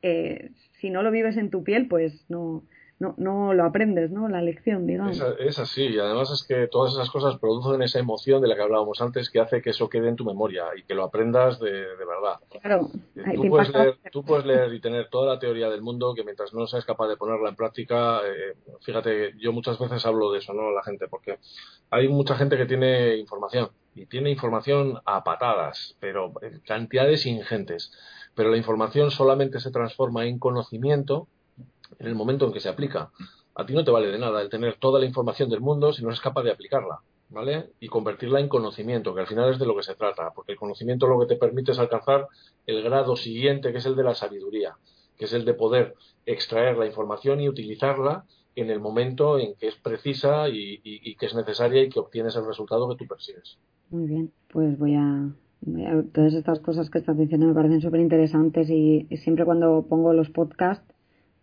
eh, si no lo vives en tu piel, pues no, no, no lo aprendes, ¿no? La lección, digamos. Es, así, y además es que todas esas cosas producen esa emoción de la que hablábamos antes que hace que eso quede en tu memoria y que lo aprendas de, de verdad. Claro. Eh, tú puedes, leer, tú puedes leer y tener toda la teoría del mundo que mientras no seas capaz de ponerla en práctica, eh, fíjate, yo muchas veces hablo de eso, ¿no? La gente, porque hay mucha gente que tiene información y tiene información a patadas, pero cantidades ingentes. Pero la información solamente se transforma en conocimiento en el momento en que se aplica. A ti no te vale de nada el tener toda la información del mundo si no eres capaz de aplicarla, ¿vale? Y convertirla en conocimiento, que al final es de lo que se trata, porque el conocimiento lo que te permite es alcanzar el grado siguiente, que es el de la sabiduría, que es el de poder extraer la información y utilizarla en el momento en que es precisa y, que es necesaria y que obtienes el resultado que tú persigues. Muy bien, pues voy a, Todas estas cosas que estás diciendo me parecen súper interesantes y, siempre cuando pongo los podcasts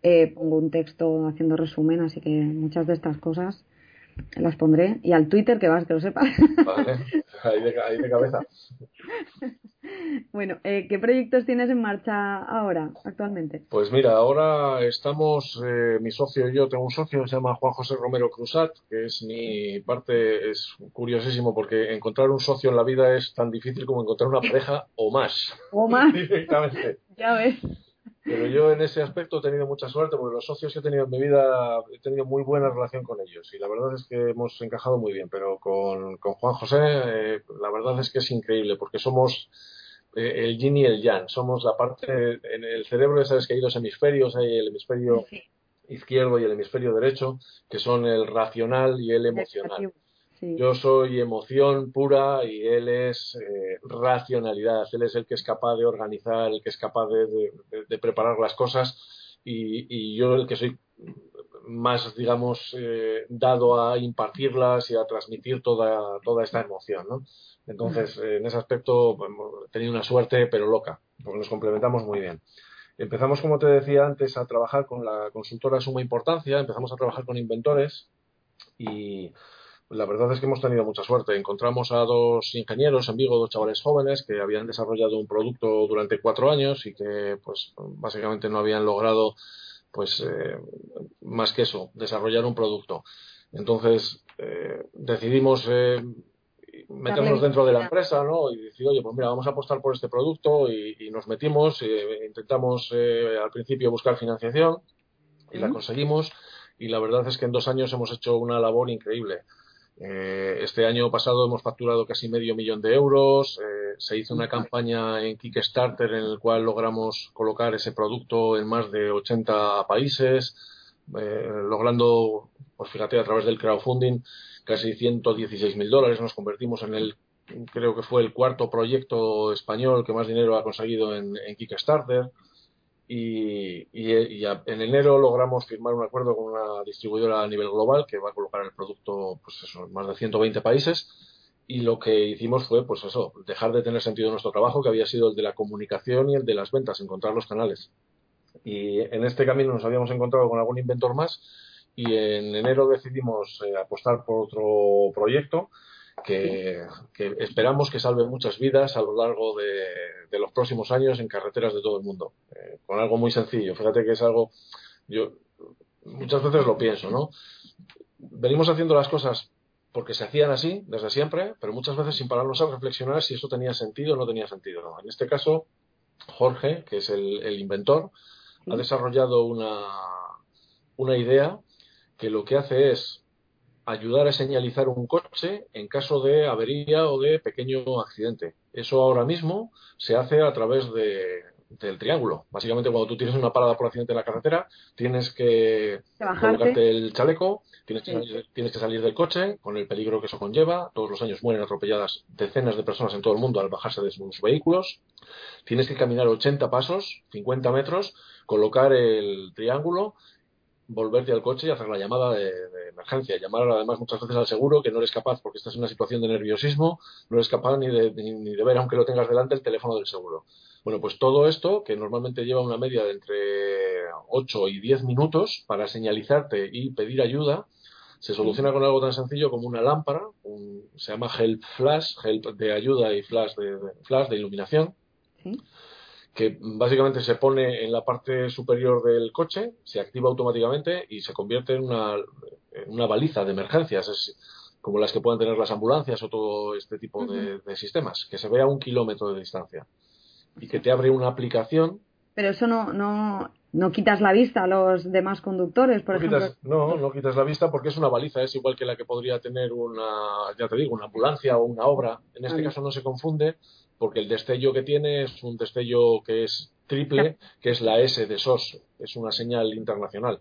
eh, pongo un texto haciendo resumen, así que muchas de estas cosas las pondré. Y al Twitter, que vas, que lo sepas. Vale, ahí de, ahí de cabeza. Bueno, eh, ¿qué proyectos tienes en marcha ahora, actualmente? Pues mira, ahora estamos, eh, mi socio y yo, tengo un socio, se llama Juan José Romero Cruzat, que es mi parte, es curiosísimo porque encontrar un socio en la vida es tan difícil como encontrar una pareja o más. O más. Directamente. ya ves. Pero yo en ese aspecto he tenido mucha suerte porque los socios que he tenido en mi vida he tenido muy buena relación con ellos y la verdad es que hemos encajado muy bien. Pero con, con Juan José eh, la verdad es que es increíble porque somos eh, el yin y el yang. Somos la parte, en el cerebro ya sabes que hay dos hemisferios, hay el hemisferio izquierdo y el hemisferio derecho, que son el racional y el emocional. Yo soy emoción pura y él es eh, racionalidad. Él es el que es capaz de organizar, el que es capaz de, preparar las cosas y, y, yo el que soy más, digamos, eh, dado a impartirlas y a transmitir toda, toda esta emoción, ¿no? Entonces, en ese aspecto pues, he tenido una suerte, pero loca, porque nos complementamos muy bien. Empezamos, como te decía antes, a trabajar con la consultora Suma Importancia, empezamos a trabajar con inventores y la verdad es que hemos tenido mucha suerte. Encontramos a dos ingenieros en Vigo, dos chavales jóvenes que habían desarrollado un producto durante cuatro años y que, pues, básicamente no habían logrado, pues, eh, más que eso, desarrollar un producto. Entonces, eh, decidimos eh, meternos dentro de la empresa, ¿no? Y decir, oye, pues mira, vamos a apostar por este producto y, nos metimos, intentamos al principio buscar financiación y la conseguimos y la verdad es que en dos años hemos hecho una labor increíble. Eh, este año pasado hemos facturado casi medio millón de euros. Eh, se hizo una campaña en Kickstarter en el cual logramos colocar ese producto en más de 80 países, eh, logrando, pues fíjate, a través del crowdfunding casi 116 mil dólares. Nos convertimos en el, creo que fue el cuarto proyecto español que más dinero ha conseguido en Kickstarter y, en enero logramos firmar un acuerdo con una distribuidora a nivel global que va a colocar el producto pues eso, en más de 120 países y lo que hicimos fue pues eso, dejar de tener sentido nuestro trabajo que había sido el de la comunicación y el de las ventas, encontrar los canales. Y en este camino nos habíamos encontrado con algún inventor más y en enero decidimos eh, apostar por otro proyecto que, esperamos que salve muchas vidas a lo largo de, los próximos años en carreteras de todo el mundo. Eh, con algo muy sencillo. Fíjate que es algo, yo muchas veces lo pienso, ¿no? Venimos haciendo las cosas porque se hacían así desde siempre, pero muchas veces sin pararnos a reflexionar si eso tenía sentido o no tenía sentido. ¿no? En este caso, Jorge, que es el, inventor, ha desarrollado una, una idea que lo que hace es ayudar a señalizar un coche en caso de avería o de pequeño accidente. Eso ahora mismo se hace a través de, del triángulo. Básicamente, cuando tú tienes una parada por accidente en la carretera, tienes que colocarte el chaleco, tienes que, tienes que salir del coche con el peligro que eso conlleva. Todos los años mueren atropelladas decenas de personas en todo el mundo al bajarse de sus vehículos. Tienes que caminar 80 pasos, 50 metros, colocar el triángulo volverte al coche y hacer la llamada de, emergencia. Llamar además muchas veces al seguro que no eres capaz porque estás en una situación de nerviosismo, no eres capaz ni de, ni, de ver, aunque lo tengas delante, el teléfono del seguro. Bueno, pues todo esto, que normalmente lleva una media de entre 8 y 10 minutos para señalizarte y pedir ayuda, se soluciona con algo tan sencillo como una lámpara, se llama Help Flash, Help de ayuda y Flash de, Flash de iluminación que básicamente se pone en la parte superior del coche, se activa automáticamente y se convierte en una, una baliza de emergencias, como las que puedan tener las ambulancias o todo este tipo de, sistemas, que se ve a un kilómetro de distancia y que te abre una aplicación. Pero eso no, no, no quitas la vista a los demás conductores, por no ejemplo. no, no quitas la vista porque es una baliza, es igual que la que podría tener una, ya te digo, una ambulancia o una obra. En este caso no se confunde porque el destello que tiene es un destello que es triple, que es la S de SOS, es una señal internacional.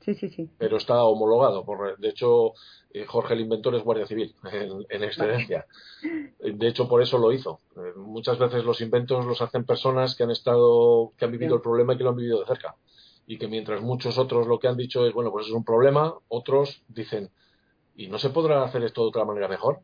Sí, sí, sí. Pero está homologado. Por, de hecho, eh, Jorge el inventor es guardia civil en, excedencia. De hecho, por eso lo hizo. Eh, muchas veces los inventos los hacen personas que han estado, que han vivido el problema y que lo han vivido de cerca. Y que mientras muchos otros lo que han dicho es, bueno, pues es un problema, otros dicen, ¿y no se podrá hacer esto de otra manera mejor?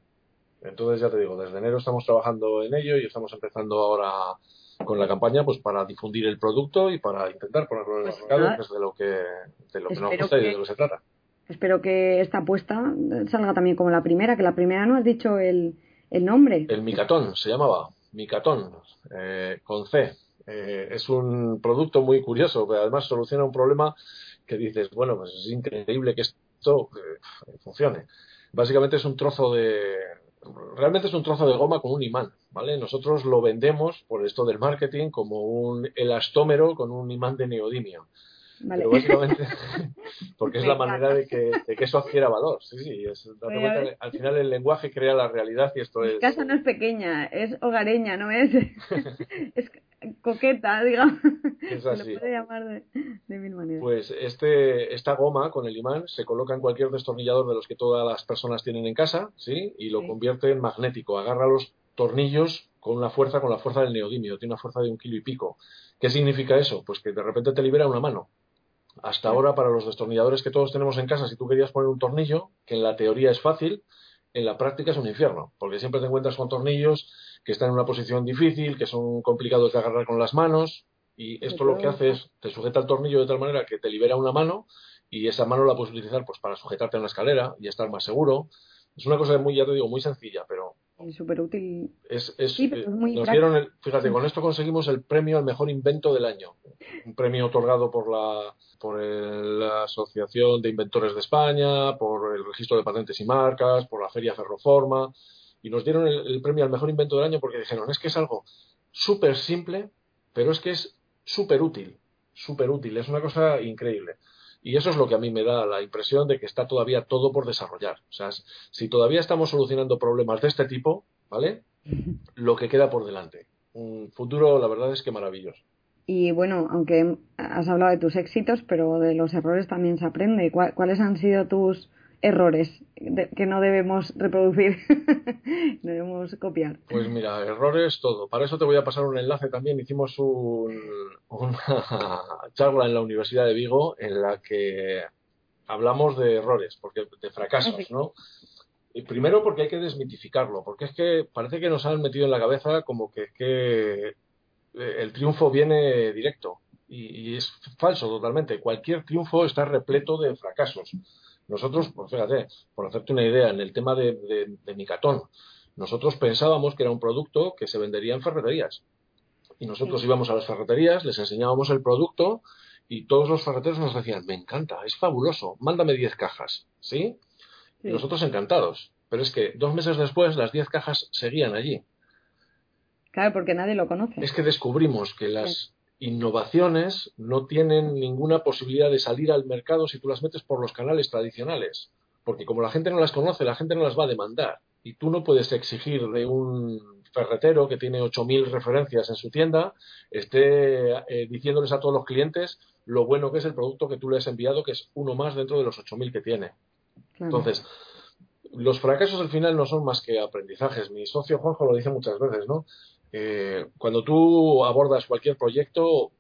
Entonces, ya te digo, desde enero estamos trabajando en ello y estamos empezando ahora con la campaña pues para difundir el producto y para intentar ponerlo en el pues mercado, que es de lo que, de lo que nos gusta y de lo que se trata. Espero que esta apuesta salga también como la primera, que la primera no has dicho el, el nombre. El Micatón se llamaba, Micatón, eh, con C. Eh, es un producto muy curioso, pero además soluciona un problema que dices, bueno, pues es increíble que esto eh, funcione. Básicamente es un trozo de, realmente es un trozo de goma con un imán, ¿vale? Nosotros lo vendemos por esto del marketing como un elastómero con un imán de neodimio. Pero básicamente, porque es la manera de que, de que eso adquiera valor. Sí, sí, es, al final el lenguaje crea la realidad y esto es... Mi casa no es pequeña, es hogareña, no es, es coqueta, digamos. Es así. Se puede llamar de, mil maneras. Pues este, esta goma con el imán se coloca en cualquier destornillador de los que todas las personas tienen en casa, ¿sí? Y lo convierte en magnético. Agarra los tornillos con una fuerza, con la fuerza del neodimio. Tiene una fuerza de un kilo y pico. ¿Qué significa eso? Pues que de repente te libera una mano. Hasta ahora, para los destornilladores que todos tenemos en casa, si tú querías poner un tornillo, que en la teoría es fácil, en la práctica es un infierno, porque siempre te encuentras con tornillos que están en una posición difícil, que son complicados de agarrar con las manos, y esto lo que hace es, te sujeta el tornillo de tal manera que te libera una mano, y esa mano la puedes utilizar pues para sujetarte en la escalera y estar más seguro. Es una cosa muy, ya te digo, muy sencilla, pero es súper útil. Es, es, eh, nos dieron fíjate, con esto conseguimos el premio al mejor invento del año. Un premio otorgado por la, por la Asociación de Inventores de España, por el Registro de Patentes y Marcas, por la Feria Ferroforma. Y nos dieron el, premio al mejor invento del año porque dijeron, es que es algo súper simple, pero es que es súper útil. Súper útil. Es una cosa increíble. Y eso es lo que a mí me da la impresión de que está todavía todo por desarrollar. O sea, si todavía estamos solucionando problemas de este tipo, ¿vale? Lo que queda por delante. Un futuro, la verdad es que maravilloso. Y bueno, aunque has hablado de tus éxitos, pero de los errores también se aprende. ¿Cuáles han sido tus errores que no debemos reproducir, debemos copiar? Pues mira, errores todo. Para eso te voy a pasar un enlace también. Hicimos una charla en la Universidad de Vigo en la que hablamos de errores, porque de fracasos, ¿no? Y primero porque hay que desmitificarlo, porque es que parece que nos han metido en la cabeza como que, que eh, el triunfo viene directo. Y, es falso totalmente. Cualquier triunfo está repleto de fracasos. Nosotros, pues fíjate, por hacerte una idea, en el tema de, de, Micatón, nosotros pensábamos que era un producto que se vendería en ferreterías. Y nosotros íbamos a las ferreterías, les enseñábamos el producto y todos los ferreteros nos decían, me encanta, es fabuloso, mándame 10 cajas. ¿Sí? Y nosotros encantados. Pero es que dos meses después las 10 cajas seguían allí. Claro, porque nadie lo conoce. Es que descubrimos que las innovaciones no tienen ninguna posibilidad de salir al mercado si tú las metes por los canales tradicionales. Porque como la gente no las conoce, la gente no las va a demandar. Y tú no puedes exigir de un ferretero que tiene 8.000 referencias en su tienda, esté eh, diciéndoles a todos los clientes lo bueno que es el producto que tú le has enviado, que es uno más dentro de los 8.000 que tiene. Entonces, los fracasos al final no son más que aprendizajes. Mi socio Juanjo lo dice muchas veces, ¿no? Eh, cuando tú abordas cualquier proyecto,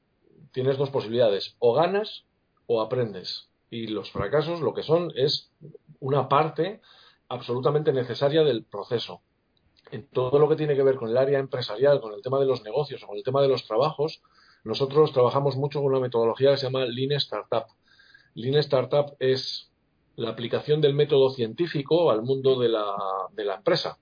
tienes dos posibilidades, o ganas o aprendes. Y los fracasos lo que son es una parte absolutamente necesaria del proceso. En todo lo que tiene que ver con el área empresarial, con el tema de los negocios o con el tema de los trabajos, nosotros trabajamos mucho con una metodología que se llama Lean Startup. Lean Startup es la aplicación del método científico al mundo de la, de la empresa.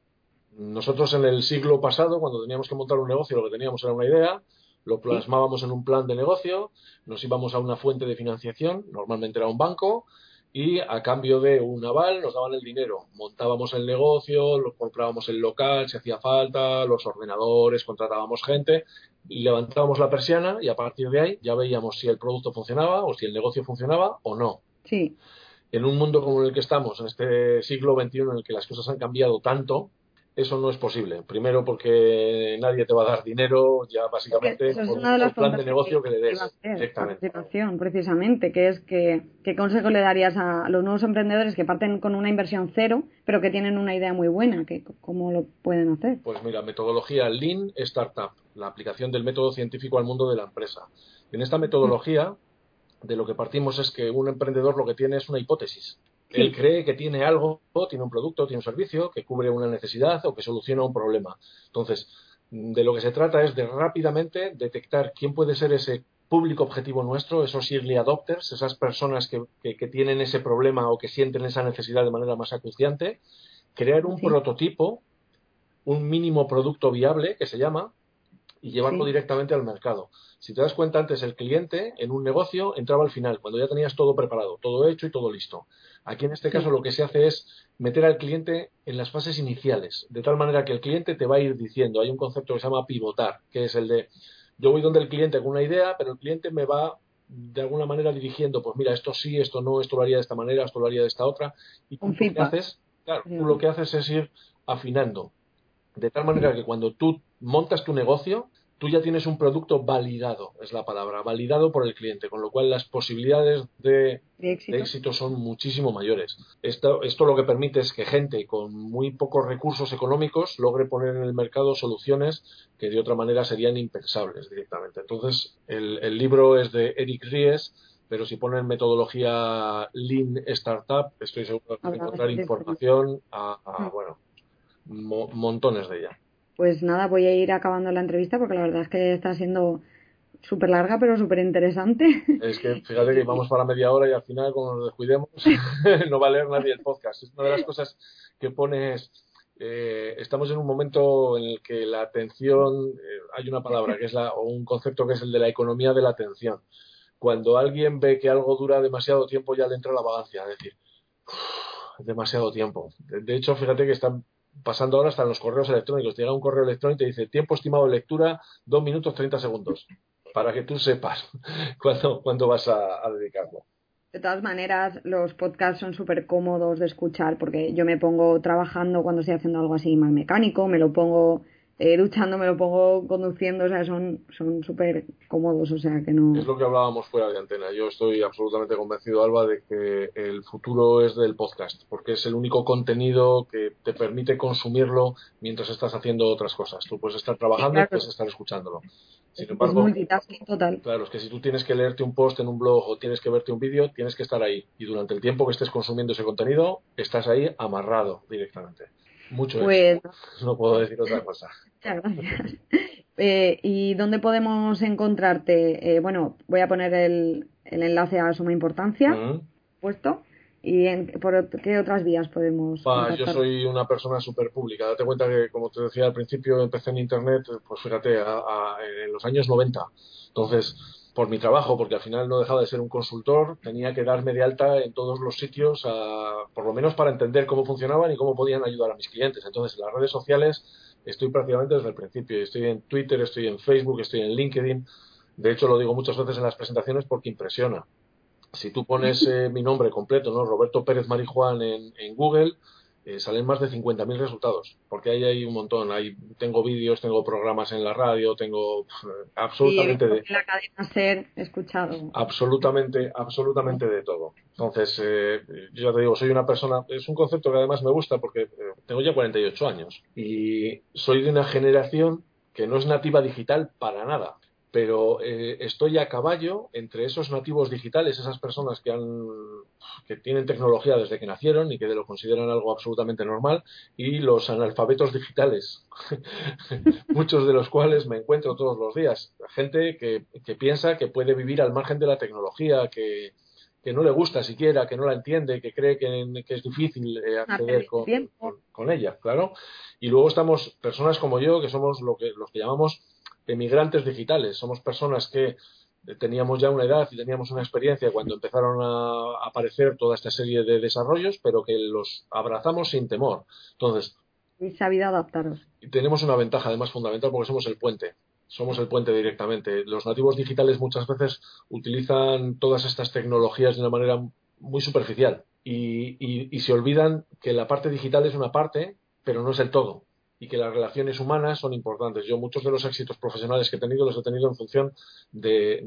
Nosotros en el siglo pasado, cuando teníamos que montar un negocio, lo que teníamos era una idea, lo plasmábamos en un plan de negocio, nos íbamos a una fuente de financiación, normalmente era un banco, y a cambio de un aval nos daban el dinero. Montábamos el negocio, lo comprábamos el local si hacía falta, los ordenadores, contratábamos gente, y levantábamos la persiana y a partir de ahí ya veíamos si el producto funcionaba o si el negocio funcionaba o no. Sí. En un mundo como el que estamos, en este siglo XXI en el que las cosas han cambiado tanto, eso no es posible. Primero porque nadie te va a dar dinero, ya básicamente por, el plan de negocio que le des. Exactamente. Precisamente, que es que, ¿qué consejo le darías a los nuevos emprendedores que parten con una inversión cero, pero que tienen una idea muy buena? Que, ¿Cómo lo pueden hacer? Pues mira, metodología Lean Startup, la aplicación del método científico al mundo de la empresa. En esta metodología, de lo que partimos es que un emprendedor lo que tiene es una hipótesis. Él cree que tiene algo, tiene un producto, tiene un servicio que cubre una necesidad o que soluciona un problema. Entonces, de lo que se trata es de rápidamente detectar quién puede ser ese público objetivo nuestro, esos early adopters, esas personas que, tienen ese problema o que sienten esa necesidad de manera más acuciante, crear un prototipo, un mínimo producto viable que se llama, y llevarlo directamente al mercado. Si te das cuenta, antes el cliente en un negocio entraba al final, cuando ya tenías todo preparado, todo hecho y todo listo. Aquí en este caso lo que se hace es meter al cliente en las fases iniciales, de tal manera que el cliente te va a ir diciendo, hay un concepto que se llama pivotar, que es el de yo voy donde el cliente con una idea, pero el cliente me va de alguna manera dirigiendo, pues mira, esto sí, esto no, esto lo haría de esta manera, esto lo haría de esta otra. Y tú lo que haces, claro, tú lo que haces es ir afinando. De tal manera que cuando tú montas tu negocio, tú ya tienes un producto validado, es la palabra, validado por el cliente, con lo cual las posibilidades de, éxito. son muchísimo mayores. Esto, esto lo que permite es que gente con muy pocos recursos económicos logre poner en el mercado soluciones que de otra manera serían impensables directamente. Entonces, el, libro es de Eric Ries, pero si ponen metodología Lean Startup, estoy seguro de encontrar información a, a mm. bueno, montones de ella. Pues nada, voy a ir acabando la entrevista porque la verdad es que está siendo súper larga pero súper interesante. Es que fíjate que vamos para media hora y al final como nos descuidemos no va a leer nadie el podcast. Es una de las cosas que pones... Eh, estamos en un momento en el que la atención, eh, hay una palabra que es la, o un concepto que es el de la economía de la atención. Cuando alguien ve que algo dura demasiado tiempo ya le entra la vagancia, es decir, demasiado tiempo. De, hecho, fíjate que están pasando ahora hasta en los correos electrónicos. Te llega un correo electrónico y te dice tiempo estimado de lectura, 2 minutos 30 segundos, para que tú sepas cuándo, vas a, dedicarlo. De todas maneras, los podcasts son súper cómodos de escuchar porque yo me pongo trabajando cuando estoy haciendo algo así más mecánico, me lo pongo eh, duchando, me lo pongo conduciendo, o sea, son son súper cómodos, o sea, que no... Es lo que hablábamos fuera de antena. Yo estoy absolutamente convencido, Alba, de que el futuro es del podcast, porque es el único contenido que te permite consumirlo mientras estás haciendo otras cosas. Tú puedes estar trabajando y puedes estar escuchándolo. Sin embargo, es total. Claro, es que si tú tienes que leerte un post en un blog o tienes que verte un vídeo, tienes que estar ahí. Y durante el tiempo que estés consumiendo ese contenido, estás ahí amarrado directamente. Mucho pues... No puedo decir otra cosa. Muchas gracias. Eh, ¿Y dónde podemos encontrarte? Eh, bueno, voy a poner el, el enlace a Suma Importancia, puesto. ¿Y en, por qué otras vías podemos.? yo soy una persona súper pública. Date cuenta que, como te decía al principio, empecé en Internet, pues fíjate, en los años 90. Entonces, por mi trabajo, porque al final no dejaba de ser un consultor, tenía que darme de alta en todos los sitios, por lo menos para entender cómo funcionaban y cómo podían ayudar a mis clientes. Entonces, en las redes sociales estoy prácticamente desde el principio. Estoy en Twitter, estoy en Facebook, estoy en LinkedIn. De hecho, lo digo muchas veces en las presentaciones porque impresiona si tú pones eh, mi nombre completo, ¿no? Roberto Pérez Marijuán en, en Google, eh, salen más de 50.000 resultados, porque ahí hay un montón. Hay, tengo vídeos, tengo programas en la radio, tengo absolutamente de. La cadena ser escuchado. Absolutamente, absolutamente de todo. Entonces, eh, yo ya te digo, soy una persona. Es un concepto que además me gusta porque tengo ya 48 años y soy de una generación que no es nativa digital para nada pero eh, estoy a caballo entre esos nativos digitales, esas personas que, han, que tienen tecnología desde que nacieron y que lo consideran algo absolutamente normal, y los analfabetos digitales, muchos de los cuales me encuentro todos los días. Gente que, que piensa que puede vivir al margen de la tecnología, que, que no le gusta siquiera, que no la entiende, que cree que, que es difícil eh, acceder con, con, ella, claro. Y luego estamos personas como yo, que somos lo que, los que llamamos emigrantes digitales. Somos personas que teníamos ya una edad y teníamos una experiencia cuando empezaron a aparecer toda esta serie de desarrollos, pero que los abrazamos sin temor. Entonces. Y sabido adaptaros. Y tenemos una ventaja además fundamental porque somos el puente. Somos el puente directamente. Los nativos digitales muchas veces utilizan todas estas tecnologías de una manera muy superficial y se olvidan que la parte digital es una parte, pero no es el todo y que las relaciones humanas son importantes. Yo muchos de los éxitos profesionales que he tenido los he tenido en función de,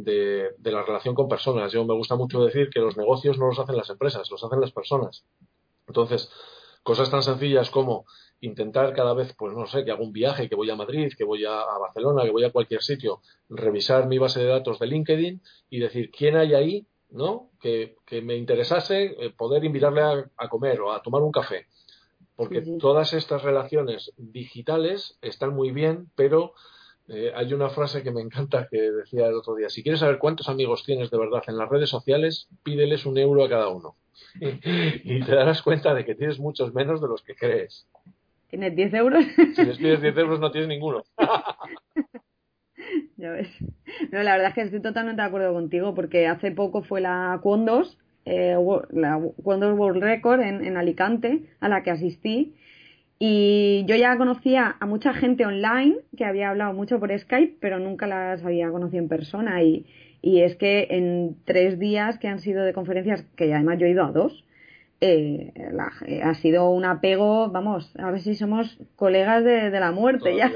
de, la relación con personas. Yo me gusta mucho decir que los negocios no los hacen las empresas, los hacen las personas. Entonces, cosas tan sencillas como intentar cada vez, pues no sé, que hago un viaje, que voy a Madrid, que voy a, Barcelona, que voy a cualquier sitio, revisar mi base de datos de LinkedIn y decir quién hay ahí, ¿no? Que, que me interesase eh, poder invitarle a, a comer o a tomar un café porque todas estas relaciones digitales están muy bien, pero eh, hay una frase que me encanta que decía el otro día, si quieres saber cuántos amigos tienes de verdad en las redes sociales, pídeles un euro a cada uno. y te darás cuenta de que tienes muchos menos de los que crees. ¿Tienes 10 euros? si les pides 10 euros no tienes ninguno. ya ves. No, la verdad es que estoy totalmente de acuerdo contigo porque hace poco fue la Condos eh, la World Record en, en, Alicante, a la que asistí. Y yo ya conocía a mucha gente online que había hablado mucho por Skype, pero nunca las había conocido en persona. Y, y es que en tres días que han sido de conferencias, que además yo he ido a dos, eh, eh, ha sido un apego, vamos, a ver si somos colegas de, la muerte ya.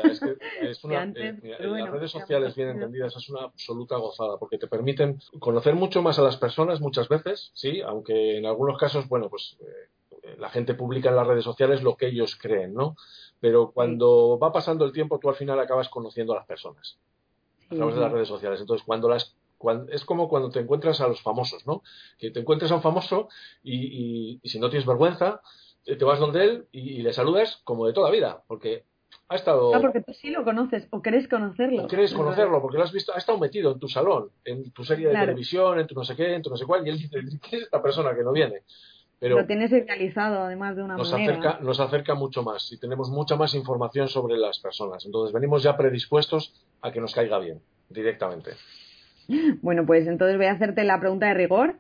Es una, eh, las redes sociales bien entendidas es una absoluta gozada porque te permiten conocer mucho más a las personas muchas veces, sí, aunque en algunos casos, bueno, pues la gente publica en las redes sociales lo que ellos creen, ¿no? Pero cuando va pasando el tiempo, tú al final acabas conociendo a las personas a través de las redes sociales. Entonces, cuando las es como cuando te encuentras a los famosos, ¿no? Que te encuentras a un famoso y, si no tienes vergüenza, te vas donde él y, le saludas como de toda vida, porque ha estado... Ah, porque tú sí lo conoces o crees conocerlo. O crees conocerlo, porque lo has visto, ha estado metido en tu salón, en tu serie de televisión, en tu no sé qué, en tu no sé cuál, y él dice, ¿quién es esta persona que no viene? Pero lo tienes idealizado además de una nos manera. Acerca, nos acerca mucho más y tenemos mucha más información sobre las personas. Entonces venimos ya predispuestos a que nos caiga bien, directamente. Bueno, pues entonces voy a hacerte la pregunta de rigor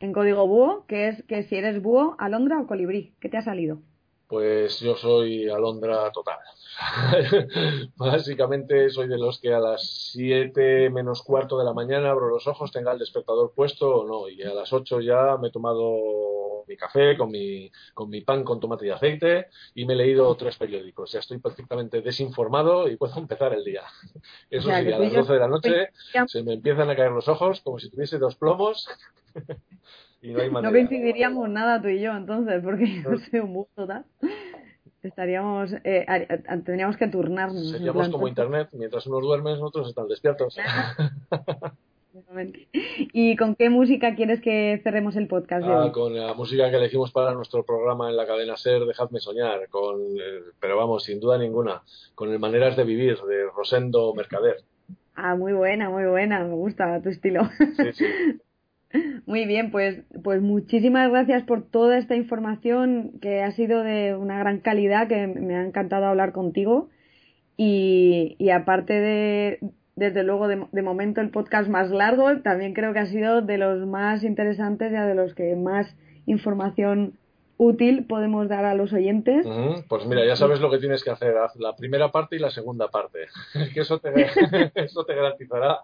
en código búho, que es que si eres búho, alondra o colibrí, ¿qué te ha salido? Pues yo soy alondra total. Básicamente soy de los que a las 7 menos cuarto de la mañana abro los ojos, tenga el despertador puesto o no, y a las 8 ya me he tomado mi café con mi, con mi pan con tomate y aceite y me he leído tres periódicos. Ya estoy perfectamente desinformado y puedo empezar el día. Eso sí, a las 12 de la noche se me empiezan a caer los ojos como si tuviese dos plomos. y no, hay manera. no coincidiríamos nada tú y yo entonces, porque yo soy un bug total estaríamos eh, tendríamos que turnarnos seríamos como internet mientras unos duermen otros están despiertos ¿Y con qué música quieres que cerremos el podcast? Ah, con la música que elegimos para nuestro programa en la cadena Ser, Dejadme Soñar, con, eh, pero vamos, sin duda ninguna, con el Maneras de Vivir de Rosendo Mercader. Ah, muy buena, muy buena, me gusta tu estilo. Sí, sí. Muy bien, pues, pues muchísimas gracias por toda esta información que ha sido de una gran calidad, que me ha encantado hablar contigo. Y, y aparte de, desde luego, de, de, momento el podcast más largo, también creo que ha sido de los más interesantes y de los que más información útil podemos dar a los oyentes. Pues mira, ya sabes lo que tienes que hacer, haz la primera parte y la segunda parte, que eso te, eso te garantizará.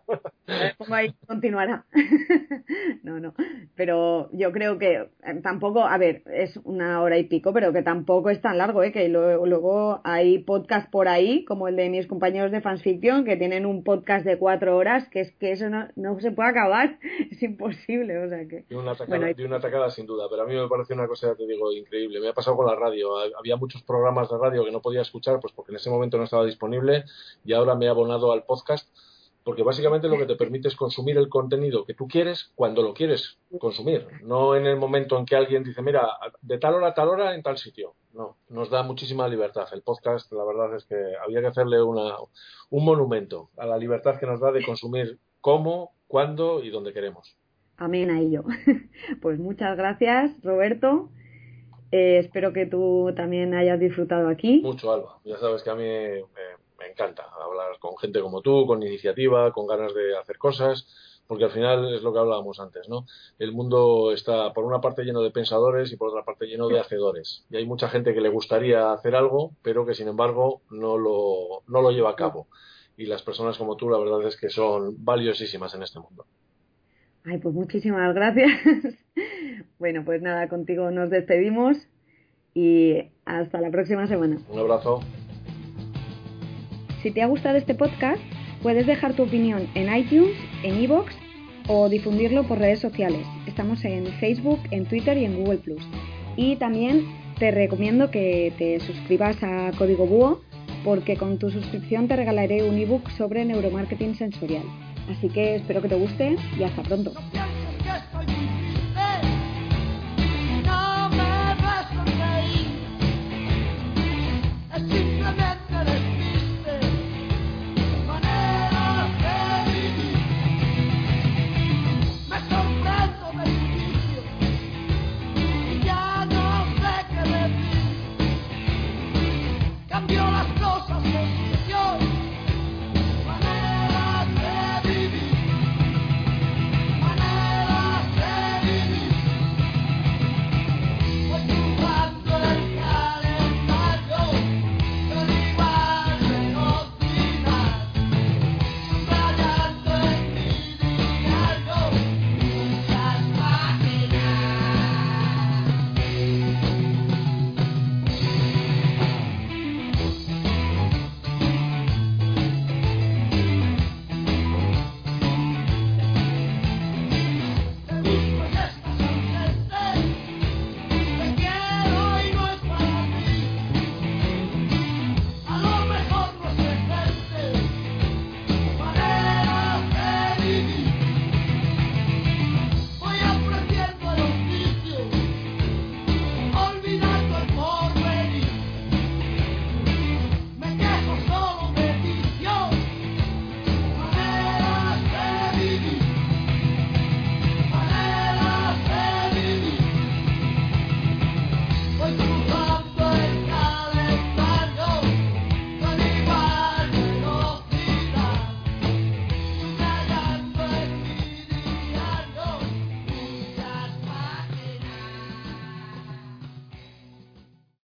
Como ahí continuará. no, no, pero yo creo que eh, tampoco, a ver, es una hora y pico, pero que tampoco es tan largo, ¿eh? que luego, luego hay podcast por ahí, como el de mis compañeros de Fansfiction, que tienen un podcast de cuatro horas, que es que eso no, no se puede acabar, es imposible, o sea que... De una atacada, de una atacada sin duda, pero a mí me parece una cosa, te digo, increíble. Me ha pasado con la radio. Había muchos programas de radio que no podía escuchar, pues porque en ese momento no estaba disponible y ahora me he abonado al podcast porque básicamente lo que te permite es consumir el contenido que tú quieres cuando lo quieres consumir, no en el momento en que alguien dice, mira, de tal hora a tal hora en tal sitio. No, nos da muchísima libertad. El podcast, la verdad es que había que hacerle una, un monumento a la libertad que nos da de consumir cómo, cuándo y donde queremos. Amén a ello. Pues muchas gracias, Roberto. Eh, espero que tú también hayas disfrutado aquí. Mucho, Alba. Ya sabes que a mí me, encanta hablar con gente como tú, con iniciativa, con ganas de hacer cosas, porque al final es lo que hablábamos antes, ¿no? El mundo está por una parte lleno de pensadores y por otra parte lleno de hacedores. Y hay mucha gente que le gustaría hacer algo, pero que sin embargo no lo, no lo lleva a cabo. Y las personas como tú, la verdad es que son valiosísimas en este mundo. Ay, pues muchísimas gracias. bueno, pues nada, contigo nos despedimos y hasta la próxima semana. Un abrazo. Si te ha gustado este podcast, puedes dejar tu opinión en iTunes, en iVoox o difundirlo por redes sociales. Estamos en Facebook, en Twitter y en Google Y también te recomiendo que te suscribas a Código Búho porque con tu suscripción te regalaré un ebook sobre neuromarketing sensorial. Así que espero que te guste y hasta pronto.